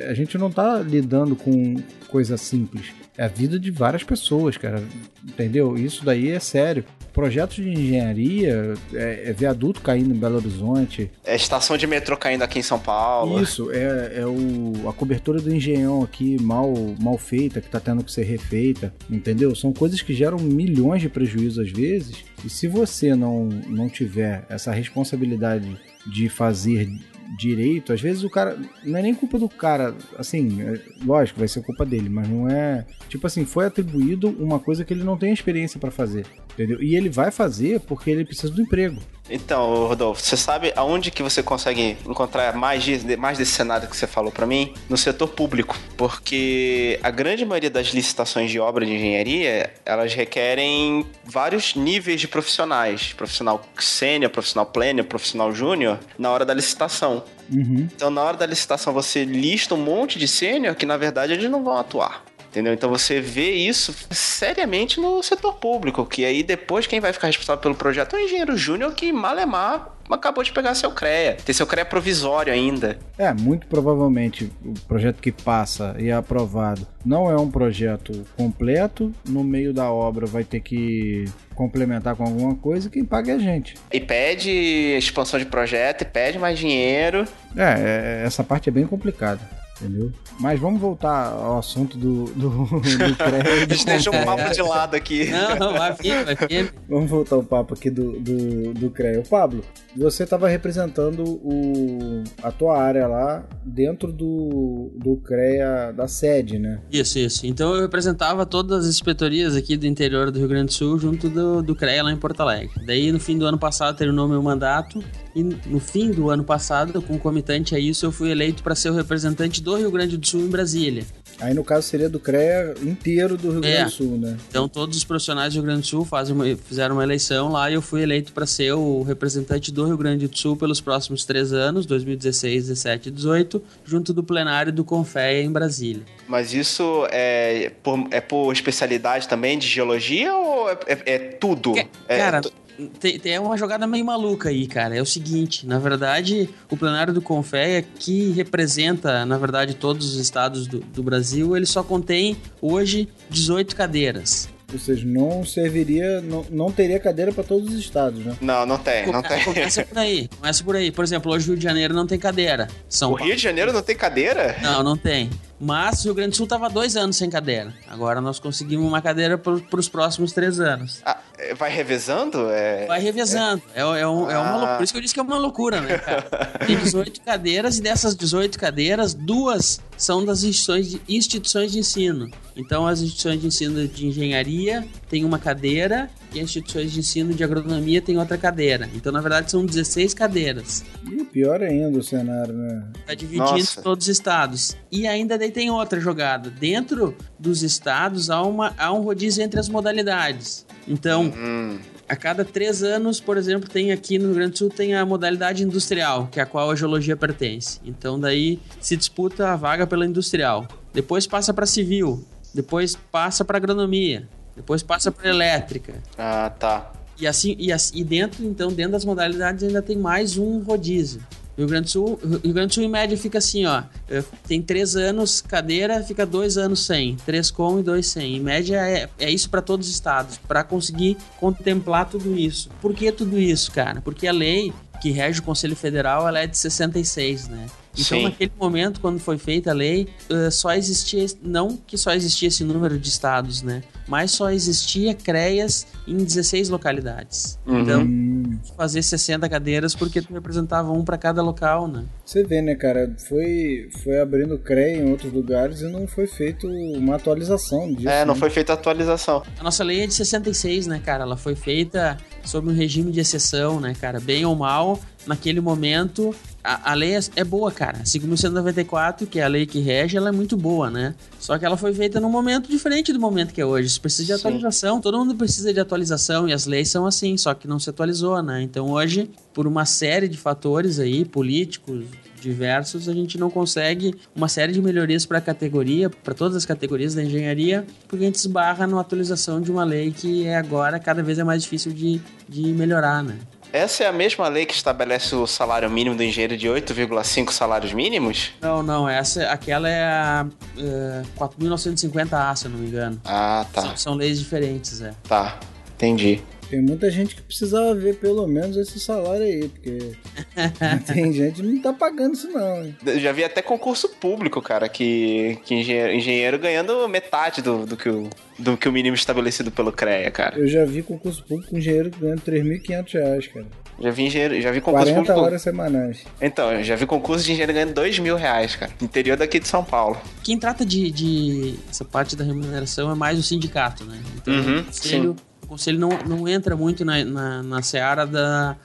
a gente não tá lidando com coisa simples. É a vida de várias pessoas, cara. Entendeu? Isso daí é sério. Projetos de engenharia, é, é viaduto caindo em Belo Horizonte, É estação de metrô caindo aqui em São Paulo. isso, é, é o, a cobertura do engenhão aqui mal, mal feita, que tá tendo que ser refeita, entendeu? São coisas que geram milhões de prejuízos às vezes, e se você não, não tiver essa responsabilidade de fazer direito, às vezes o cara. Não é nem culpa do cara, assim, é, lógico, vai ser culpa dele, mas não é. Tipo assim, foi atribuído uma coisa que ele não tem experiência pra fazer, entendeu? E ele vai fazer porque ele precisa do emprego. Então, Rodolfo, você sabe aonde que você consegue encontrar mais, de- mais desse cenário que você falou pra mim? No setor público. Porque a grande maioria das licitações de obra de engenharia, elas requerem vários níveis de profissionais. Profissional sênior, profissional pleno, profissional júnior, na hora da licitação. Uhum. Então, na hora da licitação, você lista um monte de sênior que, na verdade, eles não vão atuar. Entendeu? Então você vê isso seriamente no setor público, que aí depois quem vai ficar responsável pelo projeto é o engenheiro júnior que malemar acabou de pegar seu CREA. Tem seu CREA provisório ainda. É, muito provavelmente o projeto que passa e é aprovado não é um projeto completo. No meio da obra vai ter que complementar com alguma coisa. Quem paga é a gente. E pede expansão de projeto, e pede mais dinheiro. É, é, essa parte é bem complicada. Entendeu? Mas vamos voltar ao assunto do, do, [laughs] do e A gente deixou CONCREA. papo de lado aqui. Não, não, vai vir, vai vir. Vamos voltar o papo aqui do, do, do CREA. Pablo, você estava representando o, a tua área lá dentro do, do CREA da sede, né? Isso, isso. Então eu representava todas as inspetorias aqui do interior do Rio Grande do Sul junto do, do CREA lá em Porto Alegre. Daí no fim do ano passado terminou meu mandato e no fim do ano passado, concomitante a isso, eu fui eleito para ser o representante do Rio Grande do Sul em Brasília. Aí no caso seria do CREA inteiro do Rio Grande É. do Sul, né? Então todos os profissionais do Rio Grande do Sul fazem uma- fizeram uma eleição lá e eu fui eleito para ser o representante do Rio Grande do Sul pelos próximos três anos, 2016, 17 e 18, junto do plenário do Confeia em Brasília. Mas isso é por, é por especialidade também de geologia ou é, é- é tudo? Que- É cara, tem, tem uma jogada meio maluca aí, cara. É o seguinte, na verdade, o plenário do Confeia, que representa, na verdade, todos os estados do, do Brasil, ele só contém hoje 18 cadeiras. Ou seja, não serviria, não, não teria cadeira para todos os estados, né? Não, não tem, não tem. Começa por aí, começa por aí. Por exemplo, hoje o Rio de Janeiro não tem cadeira. São O Rio de Janeiro não tem cadeira? Não, não tem. Mas o Rio Grande do Sul tava dois anos sem cadeira. Agora nós conseguimos uma cadeira para os próximos três anos. Ah, vai revezando? É... Vai revezando. É, é, um- é uma Ah. loucura. Por isso que eu disse que é uma loucura, né, cara? Tem 18 cadeiras e dessas 18 cadeiras, duas são das instituições de, instituições de ensino. Então, as instituições de ensino de engenharia têm uma cadeira e as instituições de ensino de agronomia têm outra cadeira. Então, na verdade, são 16 cadeiras. E pior ainda o cenário, né? Tá dividindo Nossa. todos os estados. E ainda daí tem outra jogada. Dentro dos estados há, uma, há um rodízio entre as modalidades. Então, Hum, a cada três anos, por exemplo, tem aqui no Rio Grande do Sul tem a modalidade industrial, que é a qual a geologia pertence. Então daí se disputa a vaga pela industrial. Depois passa para civil, depois passa para agronomia, depois passa para elétrica. ah, tá. E assim e, assim- e dentro então dentro das modalidades ainda tem mais um rodízio. Rio Grande do Sul, Rio Grande do Sul em média fica assim, ó, eh, tem três anos cadeira, fica dois anos sem, três com e dois sem. Em média é, é isso para todos os estados, para conseguir contemplar tudo isso. Por que tudo isso, cara? Porque a lei que rege o Conselho Federal, ela é de 66, né? Então, Sim. naquele momento, quando foi feita a lei, eh, só existia, não que só existia esse número de estados, né? Mas só existia CREAS em 16 localidades. Uhum. Então, fazer 60 cadeiras porque tu representava um para cada local, né? você vê, né, cara? Foi, foi abrindo CREA em outros lugares e não foi feito uma atualização disso. É, não né? foi feita a atualização. A nossa lei é de 66, né, cara? Ela foi feita sob um regime de exceção, né, cara? Bem ou mal, naquele momento, a, a lei é, é boa, cara. A 5.194, que é a lei que rege, ela é muito boa, né? Só que ela foi feita num momento diferente do momento que é hoje. Isso precisa de Sim. atualização. Todo mundo precisa de atualização e as leis são assim, só que não se atualizou, né? Então hoje, por uma série de fatores aí, políticos, diversos, a gente não consegue uma série de melhorias para a categoria, para todas as categorias da engenharia, porque a gente esbarra na atualização de uma lei que é agora cada vez é mais difícil de, de melhorar, né? Essa é a mesma lei que estabelece o salário mínimo do engenheiro de 8,5 salários mínimos? Não, não, essa, aquela é a é, 4.950A, se eu não me engano. Ah, São, tá. são leis diferentes, é. Tá. Entendi. Tem muita gente que precisava ver pelo menos esse salário aí, porque [laughs] tem gente que não tá pagando isso não. hein? Eu já vi até concurso público, cara, que, que engenheiro, engenheiro ganhando metade do, do, que o, do que o mínimo estabelecido pelo CREA, cara. Eu já vi concurso público com engenheiro ganhando 3.500 reais, cara. Já vi engenheiro, já vi concurso 40 público. horas semanais. Então, eu já vi concurso de engenheiro ganhando 2 mil reais, cara. Interior daqui de São Paulo. Quem trata de, de essa parte da remuneração é mais o sindicato, né? Então, Uhum, conselho, o conselho não, não entra muito na, na, na seara da,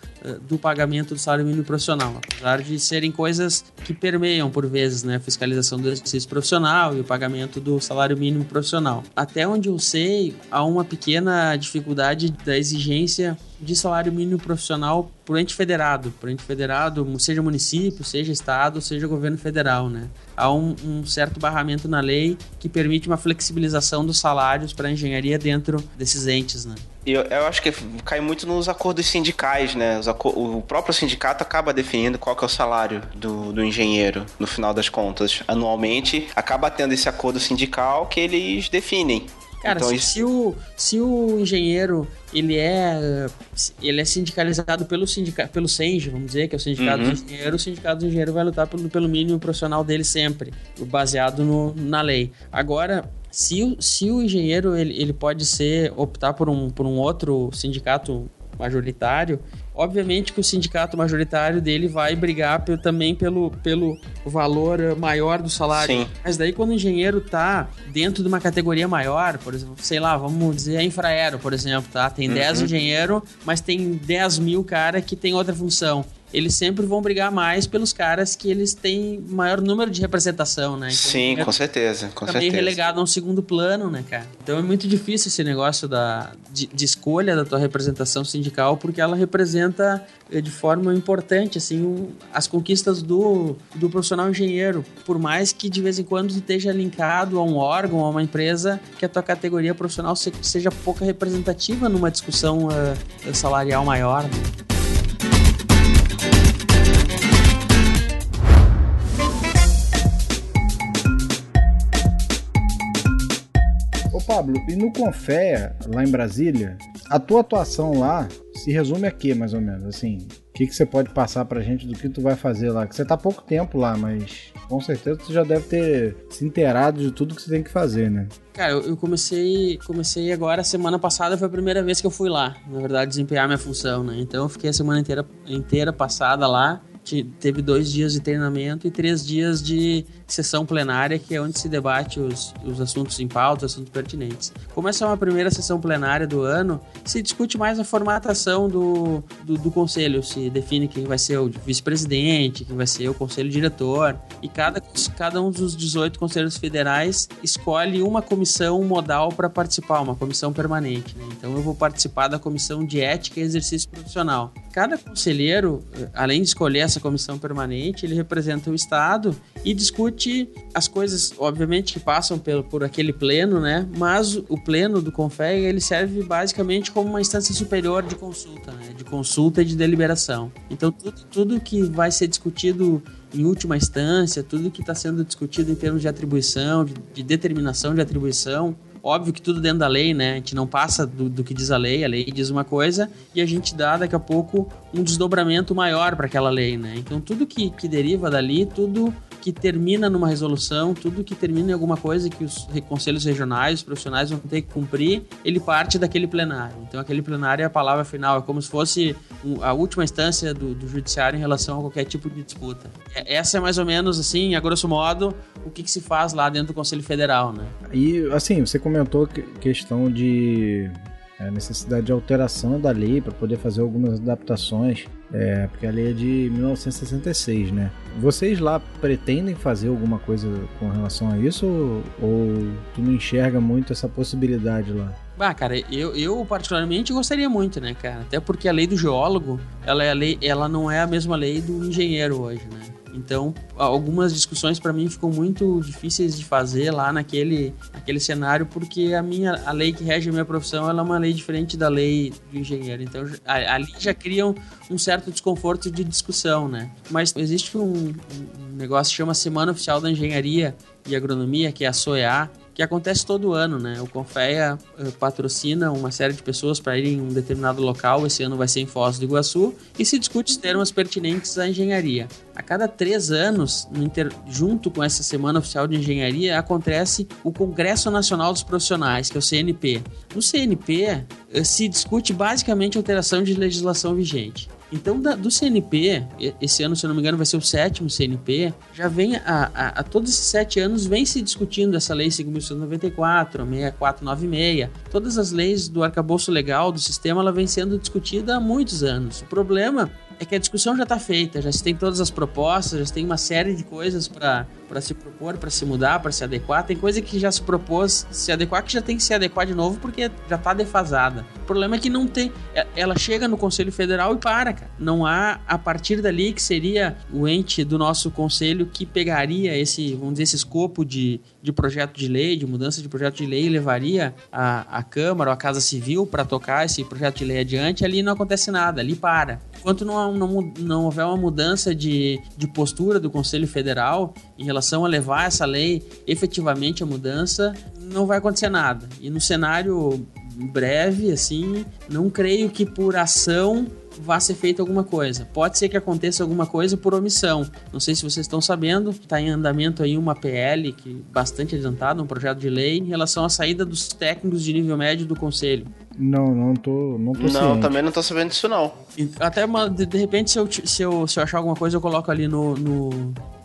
do pagamento do salário mínimo profissional, apesar de serem coisas que permeiam por vezes, né? A fiscalização do exercício profissional e o pagamento do salário mínimo profissional. Até onde eu sei, há uma pequena dificuldade da exigência de salário mínimo profissional por ente federado, por ente federado, seja município, seja estado, seja governo federal, né? Há um, um certo barramento na lei que permite uma flexibilização dos salários para a engenharia dentro desses entes, né? E eu, eu acho que cai muito nos acordos sindicais, né? O próprio sindicato acaba definindo qual que é o salário do, do engenheiro, no final das contas. Anualmente, acaba tendo esse acordo sindical que eles definem. Cara, Então, se, isso- se o, se o engenheiro ele é, ele é sindicalizado pelo, sindica, pelo SENG, vamos dizer, que é o sindicato Uhum. do engenheiro, o sindicato do engenheiro vai lutar pelo, pelo mínimo profissional dele sempre, baseado no, na lei. Agora, se, o- se o engenheiro ele, ele pode ser optar por um, por um outro sindicato majoritário, obviamente que o sindicato majoritário dele vai brigar também pelo, pelo valor eh, maior do salário. Sim. Mas daí quando o engenheiro tá dentro de uma categoria maior, por exemplo, sei lá, vamos dizer a Infraero, por exemplo, tá? Tem 10 Uhum. engenheiro, mas tem 10 mil cara que tem outra função. Eles sempre vão brigar mais pelos caras que eles têm maior número de representação, né? Então, o Sim, engenheiro com certeza, com meio certeza. relegado a um segundo plano, né, cara? Então é muito difícil esse negócio da, de, de escolha da tua representação sindical, porque ela representa eh, de forma importante, assim, um- as conquistas do, do profissional engenheiro. Por mais que de vez em quando esteja linkado a um órgão, a uma empresa, que a tua categoria profissional se- seja pouca representativa numa discussão eh, salarial maior, né? Pablo, e no Confea, lá em Brasília, a tua atuação lá se resume a quê, mais ou menos? Assim, o que, que você pode passar pra gente do que tu vai fazer lá? Que você tá há pouco tempo lá, mas com certeza tu já deve ter se inteirado de tudo que você tem que fazer, né? Cara, eu comecei, comecei agora, semana passada foi a primeira vez que eu fui lá, na verdade, desempenhar minha função, né? Então eu fiquei a semana inteira, inteira passada lá, te- teve dois dias de treinamento e três dias de sessão plenária, que é onde se debate os, os assuntos em pauta, os assuntos pertinentes. Como essa é uma primeira sessão plenária do ano, se discute mais a formatação do, do, do conselho, se define quem vai ser o vice-presidente, quem vai ser o conselho diretor, e cada, cada um dos 18 conselhos federais escolhe uma comissão modal para participar, uma comissão permanente. né? Então eu vou participar da comissão de ética e exercício profissional. Cada conselheiro, eh, além de escolher essa comissão permanente, ele representa o Estado e discute as coisas, obviamente, que passam pelo, por aquele pleno, né? Mas o pleno do Confeg, ele serve basicamente como uma instância superior de consulta, né? De consulta e de deliberação. Então, tudo, tudo que vai ser discutido em última instância, tudo que está sendo discutido em termos de atribuição, de, de determinação de atribuição, óbvio que tudo dentro da lei, né? A gente não passa do, do que diz a lei, a lei diz uma coisa e a gente dá daqui a pouco um desdobramento maior para aquela lei, né? Então tudo que, que deriva dali, tudo que termina numa resolução, tudo que termina em alguma coisa que os conselhos regionais, os profissionais vão ter que cumprir, ele parte daquele plenário. Então, aquele plenário é a palavra final, é como se fosse a última instância do, do judiciário em relação a qualquer tipo de disputa. É, essa é mais ou menos, assim, a grosso modo, o que, que se faz lá dentro do Conselho Federal, né? E, assim, você comentou que questão de é, necessidade de alteração da lei para poder fazer algumas adaptações. É, porque a lei é de 1966, né? Vocês lá pretendem fazer alguma coisa com relação a isso ou, ou tu não enxerga muito essa possibilidade lá? Ah, cara, eu, eu particularmente gostaria muito, né, cara? Até porque a lei do geólogo, ela, é a lei, ela não é a mesma lei do engenheiro hoje, né? Então, algumas discussões para mim ficam muito difíceis de fazer lá naquele, naquele cenário, porque a minha a lei que rege a minha profissão ela é uma lei diferente da lei do engenheiro. Então, ali já criam um certo desconforto de discussão, né? Mas existe um, um negócio que chama Semana Oficial da Engenharia e Agronomia, que é a SOEA, que acontece todo ano, né? O Confeia uh, patrocina uma série de pessoas para ir em um determinado local, esse ano vai ser em Foz do Iguaçu, e se discute os termos pertinentes à engenharia. A cada três anos, inter... junto com essa Semana Oficial de Engenharia, acontece o Congresso Nacional dos Profissionais, que é o CNP. No CNP, uh, se discute basicamente alteração de legislação vigente. Então, da, do CNP, esse ano, se eu não me engano, vai ser o sétimo CNP, já vem a, a, a todos esses sete anos vem se discutindo essa lei 5.194, a 6496. Todas as leis do arcabouço legal do sistema, ela vem sendo discutida há muitos anos. O problema é que a discussão já está feita, já se tem todas as propostas, já se tem uma série de coisas para se propor, para se mudar, para se adequar. Tem coisa que já se propôs se adequar que já tem que se adequar de novo porque já está defasada. O problema é que não tem. É, ela chega no Conselho Federal e para, cara. Não há, a partir dali, que seria o ente do nosso Conselho que pegaria esse, vamos dizer, esse escopo de, de projeto de lei, de mudança de projeto de lei e levaria a, a Câmara ou a Casa Civil para tocar esse projeto de lei adiante, ali não acontece nada, ali para. Enquanto não, não, não houver uma mudança de, de postura do Conselho Federal em relação a levar essa lei efetivamente à mudança, não vai acontecer nada. E no cenário breve, assim, não creio que por ação vá ser feita alguma coisa. Pode ser que aconteça alguma coisa por omissão. Não sei se vocês estão sabendo, está em andamento aí uma PL que bastante adiantada, um projeto de lei em relação à saída dos técnicos de nível médio do conselho. Não, não tô, não tô Não, ciente. também não tô sabendo disso não. Até uma, de, de, repente se eu, se eu se eu achar alguma coisa eu coloco ali no no,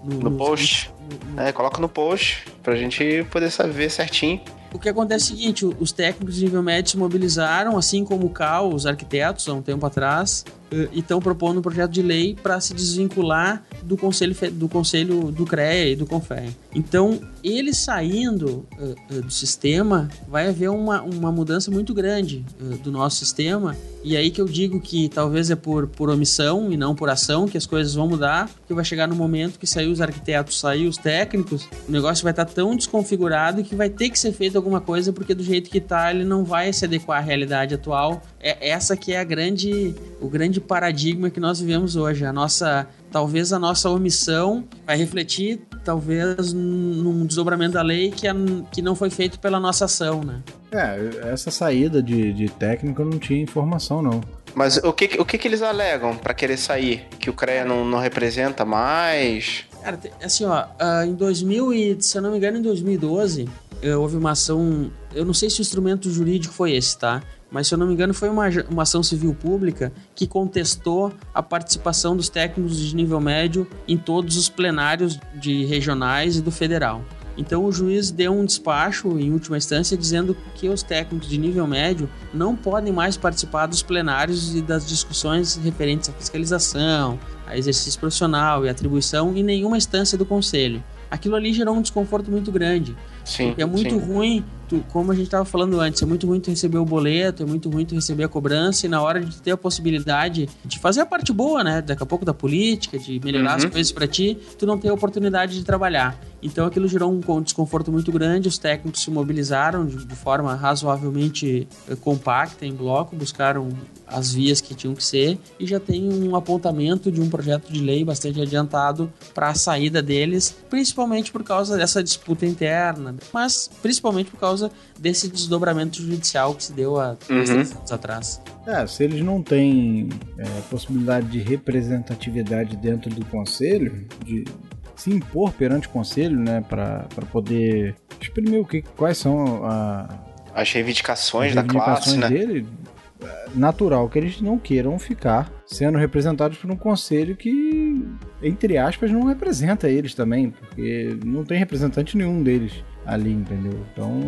no, no post. No, é, coloca no post pra gente poder saber certinho. O que acontece é o seguinte, os técnicos de nível médio se mobilizaram, assim como o CAL, os arquitetos, há um tempo atrás, e estão propondo um projeto de lei para se desvincular do conselho do conselho do CREA e do CONFER. Então, ele saindo uh, do sistema, vai haver uma, uma mudança muito grande uh, do nosso sistema. E aí que eu digo que talvez é por, por omissão e não por ação que as coisas vão mudar, que vai chegar no momento que sair os arquitetos, sair os técnicos, o negócio vai estar tá tão desconfigurado que vai ter que ser feito alguma coisa, porque do jeito que está ele não vai se adequar à realidade atual. É essa que é a grande, o grande paradigma que nós vivemos hoje. A nossa, talvez a nossa omissão vai refletir, talvez, num desdobramento da lei que, é, que não foi feito pela nossa ação, né? É, essa saída de, de técnico não tinha informação, não. Mas o que, o que, que eles alegam para querer sair? Que o CREA não, não representa mais? Cara, assim, ó, uh, em 2000 e, se eu não me engano, em 2012, uh, houve uma ação, eu não sei se o instrumento jurídico foi esse, tá? Mas se eu não me engano foi uma, uma ação civil pública que contestou a participação dos técnicos de nível médio em todos os plenários de regionais e do federal. Então o juiz deu um despacho em última instância dizendo que os técnicos de nível médio não podem mais participar dos plenários e das discussões referentes à fiscalização, a exercício profissional e atribuição em nenhuma instância do conselho. Aquilo ali gerou um desconforto muito grande. Sim, é muito sim. ruim, tu, como a gente estava falando antes, é muito ruim tu receber o boleto, é muito ruim tu receber a cobrança e na hora de ter a possibilidade de fazer a parte boa, né? Daqui a pouco da política, de melhorar uhum. as coisas para ti, tu não tem a oportunidade de trabalhar. Então aquilo gerou um desconforto muito grande, os técnicos se mobilizaram de, de forma razoavelmente eh, compacta em bloco, buscaram as vias que tinham que ser e já tem um apontamento de um projeto de lei bastante adiantado para a saída deles, principalmente por causa dessa disputa interna, mas principalmente por causa desse desdobramento judicial que se deu há uhum. anos atrás. É, se eles não têm é, possibilidade de representatividade dentro do conselho, de se impor perante o conselho, né, para poder exprimir o que, quais são a, as reivindicações, as reivindicações da classe, né? dele, natural que eles não queiram ficar sendo representados por um conselho que, entre aspas, não representa eles também, porque não tem representante nenhum deles ali, entendeu? Então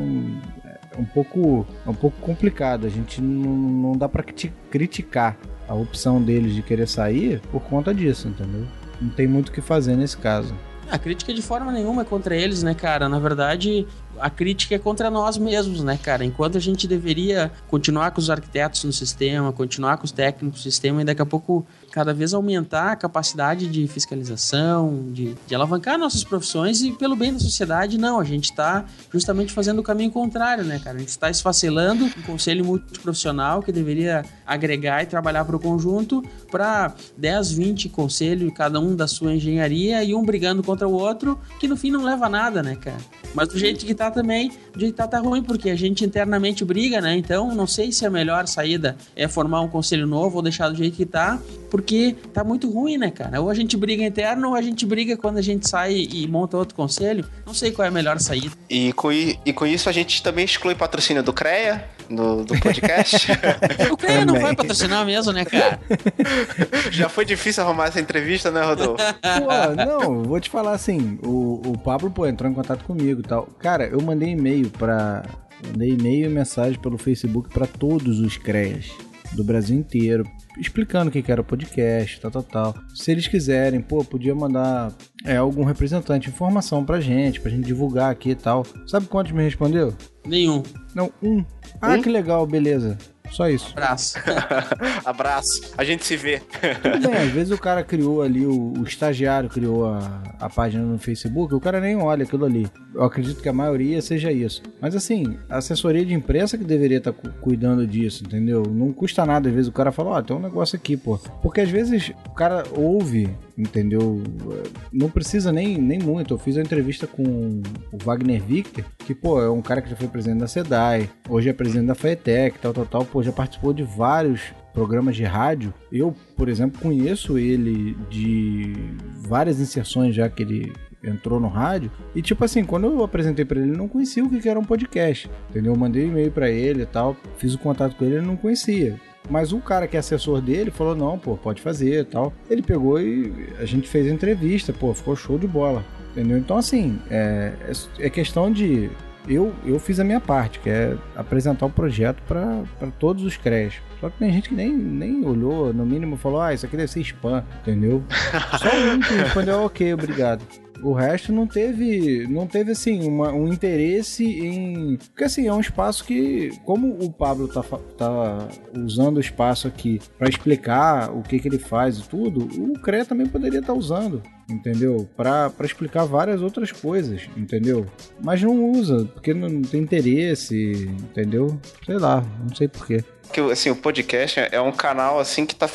é um pouco, é um pouco complicado. A gente não, não dá para criticar a opção deles de querer sair por conta disso, entendeu? Não tem muito o que fazer nesse caso. A crítica de forma nenhuma é contra eles, né, cara? Na verdade, a crítica é contra nós mesmos, né, cara? Enquanto a gente deveria continuar com os arquitetos no sistema, continuar com os técnicos no sistema e daqui a pouco cada vez aumentar a capacidade de fiscalização, de, de alavancar nossas profissões e pelo bem da sociedade, não. A gente está justamente fazendo o caminho contrário, né, cara? A gente está esfacelando um conselho multiprofissional que deveria agregar e trabalhar para o conjunto para 10, 20 conselhos, cada um da sua engenharia e um brigando contra o outro, que no fim não leva a nada, né, cara? Mas do jeito que tá também, do jeito que tá, tá ruim, porque a gente internamente briga, né? Então, não sei se a melhor saída é formar um conselho novo ou deixar do jeito que tá, porque tá muito ruim, né, cara? Ou a gente briga interno ou a gente briga quando a gente sai e monta outro conselho. Não sei qual é a melhor saída. E com, e com isso a gente também exclui patrocínio do CREA, do, do podcast. [laughs] o CREA não vai patrocinar mesmo, né, cara? [laughs] Já foi difícil arrumar essa entrevista, né, Rodolfo? Pô, não, vou te falar assim, o, o Pablo, pô, entrou em contato comigo e tal. Cara, eu mandei e-mail pra... Mandei e-mail e mensagem pelo Facebook para todos os CREAs do Brasil inteiro, explicando o que era o podcast, tal, tal, tal. Se eles quiserem, pô, podia mandar é, algum representante informação pra gente, pra gente divulgar aqui e tal. Sabe quantos me respondeu? Nenhum. Não, um. Ah, um? que legal, beleza. Só isso. Abraço. [laughs] Abraço. A gente se vê. Tudo bem, às vezes o cara criou ali, o, o estagiário criou a, a página no Facebook, o cara nem olha aquilo ali. Eu acredito que a maioria seja isso. Mas assim, a assessoria de imprensa que deveria estar tá cuidando disso, entendeu? Não custa nada, às vezes o cara fala, ó, oh, tem um negócio aqui, pô. Porque às vezes o cara ouve entendeu? Não precisa nem, nem muito. Eu fiz uma entrevista com o Wagner Victor, que, pô, é um cara que já foi presidente da SEDAI, hoje é presidente da FETEC, tal, tal, tal, pô, já participou de vários programas de rádio. Eu, por exemplo, conheço ele de várias inserções já que ele entrou no rádio. E tipo assim, quando eu apresentei para ele, ele não conhecia o que era um podcast. Entendeu? Eu mandei e-mail para ele e tal, fiz o contato com ele, ele não conhecia. Mas o cara que é assessor dele falou: não, pô, pode fazer e tal. Ele pegou e a gente fez a entrevista, pô, ficou show de bola. Entendeu? Então, assim, é, é questão de. Eu, eu fiz a minha parte, que é apresentar o projeto para todos os CREs. Só que tem gente que nem, nem olhou, no mínimo falou: ah, isso aqui deve ser spam, entendeu? [laughs] Só um que respondeu: ok, obrigado. O resto não teve, não teve assim, uma, um interesse em. Porque assim, é um espaço que, como o Pablo tá, tá usando o espaço aqui para explicar o que, que ele faz e tudo, o CREA também poderia estar tá usando entendeu? Para explicar várias outras coisas, entendeu? Mas não usa, porque não tem interesse, entendeu? Sei lá, não sei porquê que assim, o podcast é um canal assim que está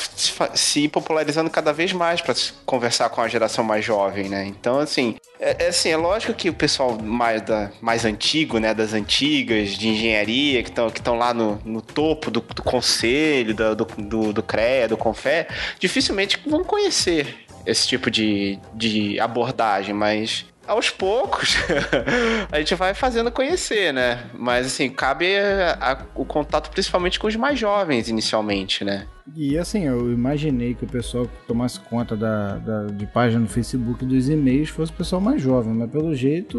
se popularizando cada vez mais para conversar com a geração mais jovem, né? Então, assim, é, é, assim, é lógico que o pessoal mais, da, mais antigo, né, das antigas, de engenharia, que estão que lá no, no topo do, do conselho, do, do, do CREA, do CONFÉ, dificilmente vão conhecer esse tipo de, de abordagem, mas aos poucos [laughs] a gente vai fazendo conhecer, né? Mas assim, cabe a, a, o contato principalmente com os mais jovens inicialmente, né? E assim, eu imaginei que o pessoal que tomasse conta da, da, de página no Facebook dos e-mails fosse o pessoal mais jovem, mas pelo jeito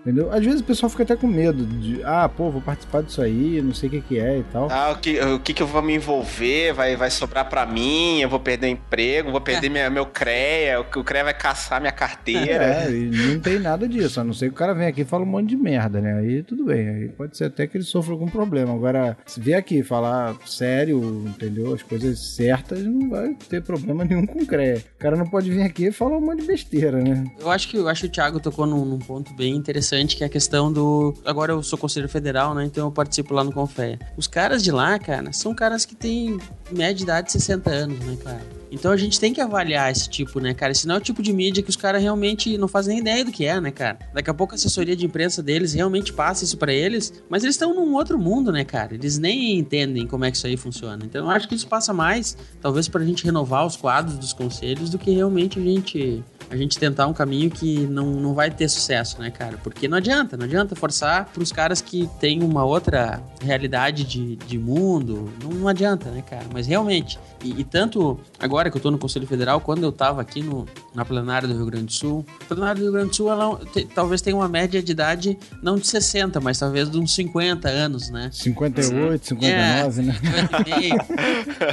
Entendeu? Às vezes o pessoal fica até com medo de, ah, pô, vou participar disso aí, não sei o que, que é e tal. Ah, o que, o que, que eu vou me envolver? Vai, vai sobrar pra mim? Eu vou perder o emprego, vou perder minha, meu CREA, o, o CREA vai caçar minha carteira. É, e não tem nada disso, a não ser que o cara venha aqui e fale um monte de merda, né? Aí tudo bem, aí pode ser até que ele sofra algum problema. Agora, se vier aqui falar sério, entendeu? As coisas certas, não vai ter problema nenhum com o CREA. O cara não pode vir aqui e falar um monte de besteira, né? Eu acho que, eu acho que o Thiago tocou num, num ponto bem interessante que é a questão do. Agora eu sou conselheiro federal, né? Então eu participo lá no Confeia. Os caras de lá, cara, são caras que têm média de idade de 60 anos, né, cara? Então a gente tem que avaliar esse tipo, né, cara? Esse não é o tipo de mídia que os caras realmente não fazem nem ideia do que é, né, cara? Daqui a pouco a assessoria de imprensa deles realmente passa isso para eles, mas eles estão num outro mundo, né, cara? Eles nem entendem como é que isso aí funciona. Então eu acho que isso passa mais, talvez, pra gente renovar os quadros dos conselhos do que realmente a gente a gente tentar um caminho que não, não vai ter sucesso, né, cara? Porque não adianta, não adianta forçar para os caras que têm uma outra realidade de, de mundo, não, não adianta, né, cara? Mas realmente, e, e, tanto agora que eu tô no Conselho Federal, quando eu tava aqui no, na plenária do Rio Grande do Sul, a plenária do Rio Grande do Sul, ela te, talvez tenha uma média de idade não de 60, mas talvez de uns 50 anos, né? 58, 59, é, né?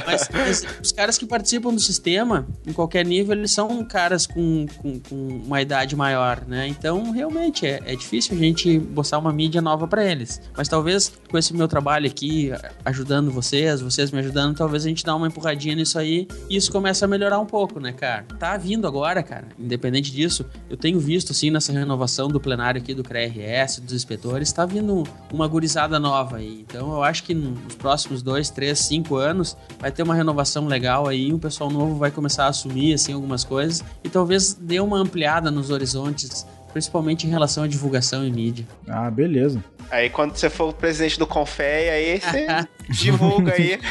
mas, mas os caras que participam do sistema, em qualquer nível, eles são caras com com, com uma idade maior, né? Então, realmente, é, é difícil a gente botar uma mídia nova para eles. Mas talvez com esse meu trabalho aqui, ajudando vocês, vocês me ajudando, talvez a gente dá uma empurradinha nisso aí e isso começa a melhorar um pouco, né, cara? Tá vindo agora, cara, independente disso, eu tenho visto, assim, nessa renovação do plenário aqui do CRRS, dos inspetores, tá vindo uma gurizada nova aí. Então, eu acho que nos próximos dois, três, cinco anos vai ter uma renovação legal aí, o pessoal novo vai começar a assumir, assim, algumas coisas e talvez dê uma ampliada nos horizontes, principalmente em relação à divulgação e mídia. Ah, beleza. Aí quando você for o presidente do Confé, aí você [laughs] divulga aí. [laughs]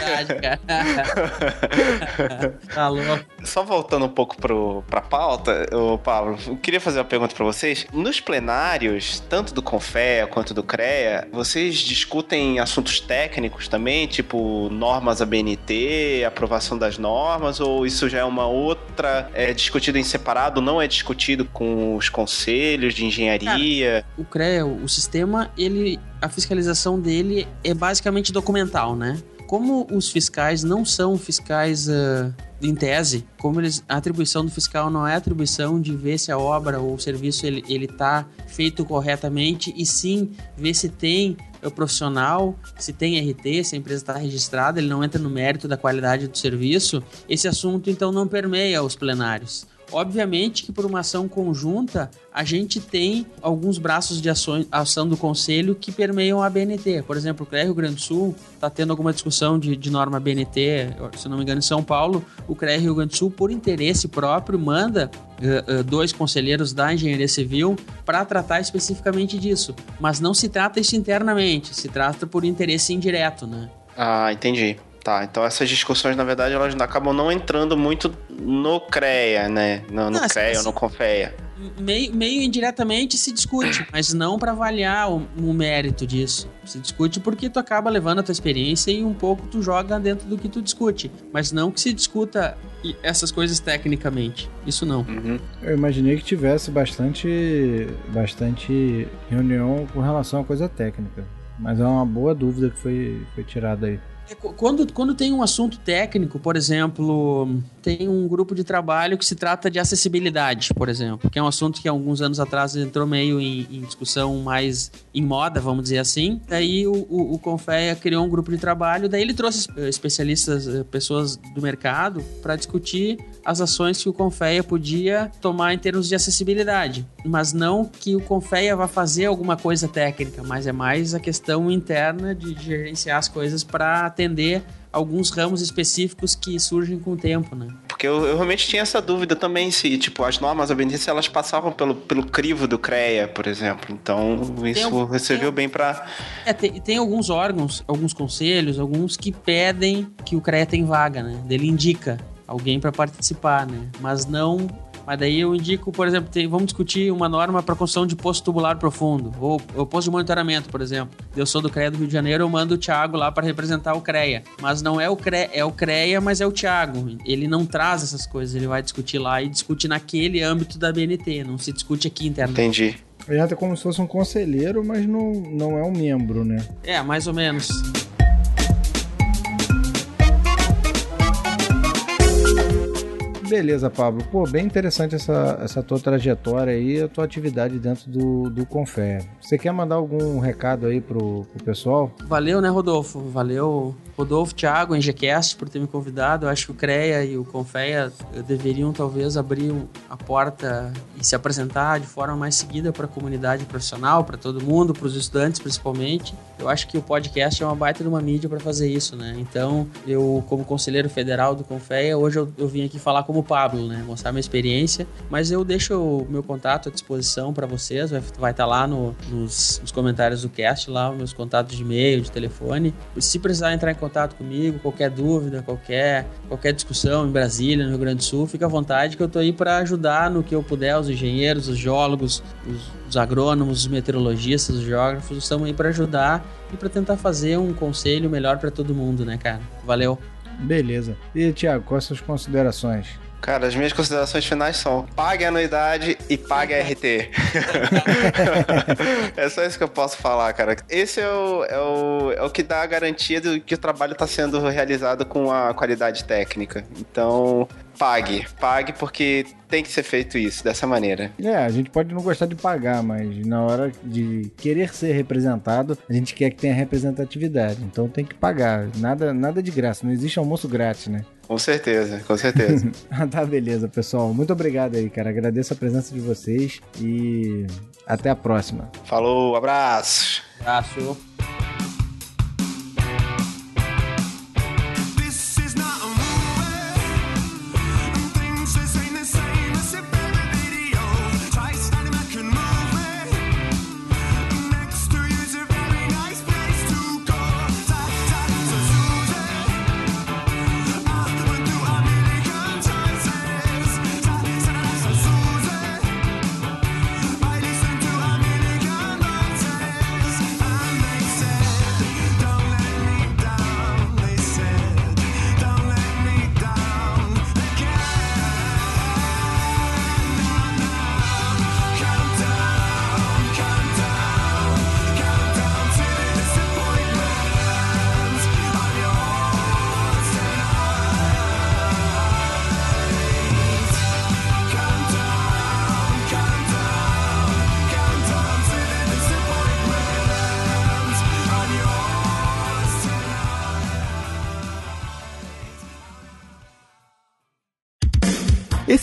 Tá louco. Só voltando um pouco pro, pra pauta, ô Pablo, eu queria fazer uma pergunta para vocês. Nos plenários, tanto do Confé quanto do CREA, vocês discutem assuntos técnicos também, tipo normas ABNT, aprovação das normas, ou isso já é uma outra, é discutido em separado, não é discutido com os conselhos de engenharia? Cara, o CREA, o sistema, ele a fiscalização dele é basicamente documental, né? Como os fiscais não são fiscais uh, em tese, como eles, a atribuição do fiscal não é atribuição de ver se a obra ou o serviço ele, ele tá feito corretamente e sim ver se tem o profissional, se tem RT, se a empresa está registrada, ele não entra no mérito da qualidade do serviço. Esse assunto então não permeia os plenários. Obviamente que por uma ação conjunta, a gente tem alguns braços de ação, ação do Conselho que permeiam a BNT. Por exemplo, o CREA Rio Grande do Sul está tendo alguma discussão de, de, norma BNT, se não me engano, em São Paulo. O CREA Rio Grande do Sul, por interesse próprio, manda uh, uh, dois conselheiros da Engenharia Civil para tratar especificamente disso. Mas não se trata isso internamente, se trata por interesse indireto, né? Ah, entendi. Tá, então essas discussões, na verdade, elas acabam não entrando muito no CREA, né? No, no CREA ou no CONFEA. Meio, meio indiretamente se discute, mas não para avaliar o, o, mérito disso. Se discute porque tu acaba levando a tua experiência e um pouco tu joga dentro do que tu discute. Mas não que se discuta essas coisas tecnicamente. Isso não. Uhum. Eu imaginei que tivesse bastante, bastante reunião com relação à coisa técnica. Mas é uma boa dúvida que foi, foi tirada aí. É, quando, quando tem um assunto técnico, por exemplo, tem um grupo de trabalho que se trata de acessibilidade, por exemplo, que é um assunto que alguns anos atrás entrou meio em, em discussão mais em moda, vamos dizer assim. Daí o, o, o criou um grupo de trabalho, daí ele trouxe especialistas, eh, pessoas do mercado, para discutir as ações que o Confeia podia tomar em termos de acessibilidade. Mas não que o Confeia vá fazer alguma coisa técnica, mas é mais a questão interna de gerenciar as coisas para atender alguns ramos específicos que surgem com o tempo, né? Porque eu, eu realmente tinha essa dúvida também se, tipo, as normas obediência elas passavam pelo, pelo crivo do CREA, por exemplo. Então, isso algum, recebeu tem, bem para É, tem, tem alguns órgãos, alguns conselhos, alguns que pedem que o CREA tem vaga, né? Ele indica alguém para participar, né? Mas não mas daí eu indico, por exemplo, tem, vamos discutir uma norma para construção de poço tubular profundo, ou, ou poço de monitoramento, por exemplo. Eu sou do CREA do Rio de Janeiro, eu mando o Thiago lá para representar o CREA. Mas não é o CREA, é o CREA, mas é o Thiago. Ele não traz essas coisas, ele vai discutir lá e discute naquele âmbito da BNT, não se discute aqui internamente. Entendi. Ele entra como se fosse um conselheiro, mas não, não é um membro, né? É, mais ou menos. Beleza, Pablo. Pô, bem interessante essa, essa tua trajetória aí, a tua atividade dentro do, do Confé. Você quer mandar algum recado aí pro, pro pessoal? Valeu, né, Rodolfo? Valeu, Rodolfo, Thiago, Engecast, por ter me convidado. Eu acho que o CREA e o Confeia deveriam talvez abrir a porta e se apresentar de forma mais seguida para a comunidade profissional, para todo mundo, para os estudantes principalmente. Eu acho que o podcast é uma baita de uma mídia para fazer isso, né? Então, eu, como conselheiro federal do Confeia, hoje eu, eu vim aqui falar como Pablo, né? Mostrar minha experiência, mas eu deixo o meu contato à disposição para vocês, vai, vai estar tá lá no, nos, nos, comentários do cast, lá, meus contatos de e-mail, de telefone. Se precisar entrar em contato comigo, qualquer dúvida, qualquer, qualquer discussão em Brasília, no Rio Grande do Sul, fica à vontade que eu tô aí para ajudar no que eu puder, os engenheiros, os geólogos, os, os agrônomos, os meteorologistas, os geógrafos, estamos aí para ajudar e para tentar fazer um conselho melhor para todo mundo, né, cara? Valeu. Beleza. E Tiago, quais suas considerações? Cara, as minhas considerações finais são: pague a anuidade e pague a RT. [laughs] é só isso que eu posso falar, cara. Esse é o, é o, é o que dá a garantia de que o trabalho está sendo realizado com a qualidade técnica. Então, pague. Pague porque tem que ser feito isso, dessa maneira. É, a gente pode não gostar de pagar, mas na hora de querer ser representado, a gente quer que tenha representatividade. Então tem que pagar. Nada, nada de graça. Não existe almoço grátis, né? Com certeza, com certeza. [laughs] tá, beleza, pessoal. Muito obrigado aí, cara. Agradeço a presença de vocês e até a próxima. Falou, abraço. Abraço.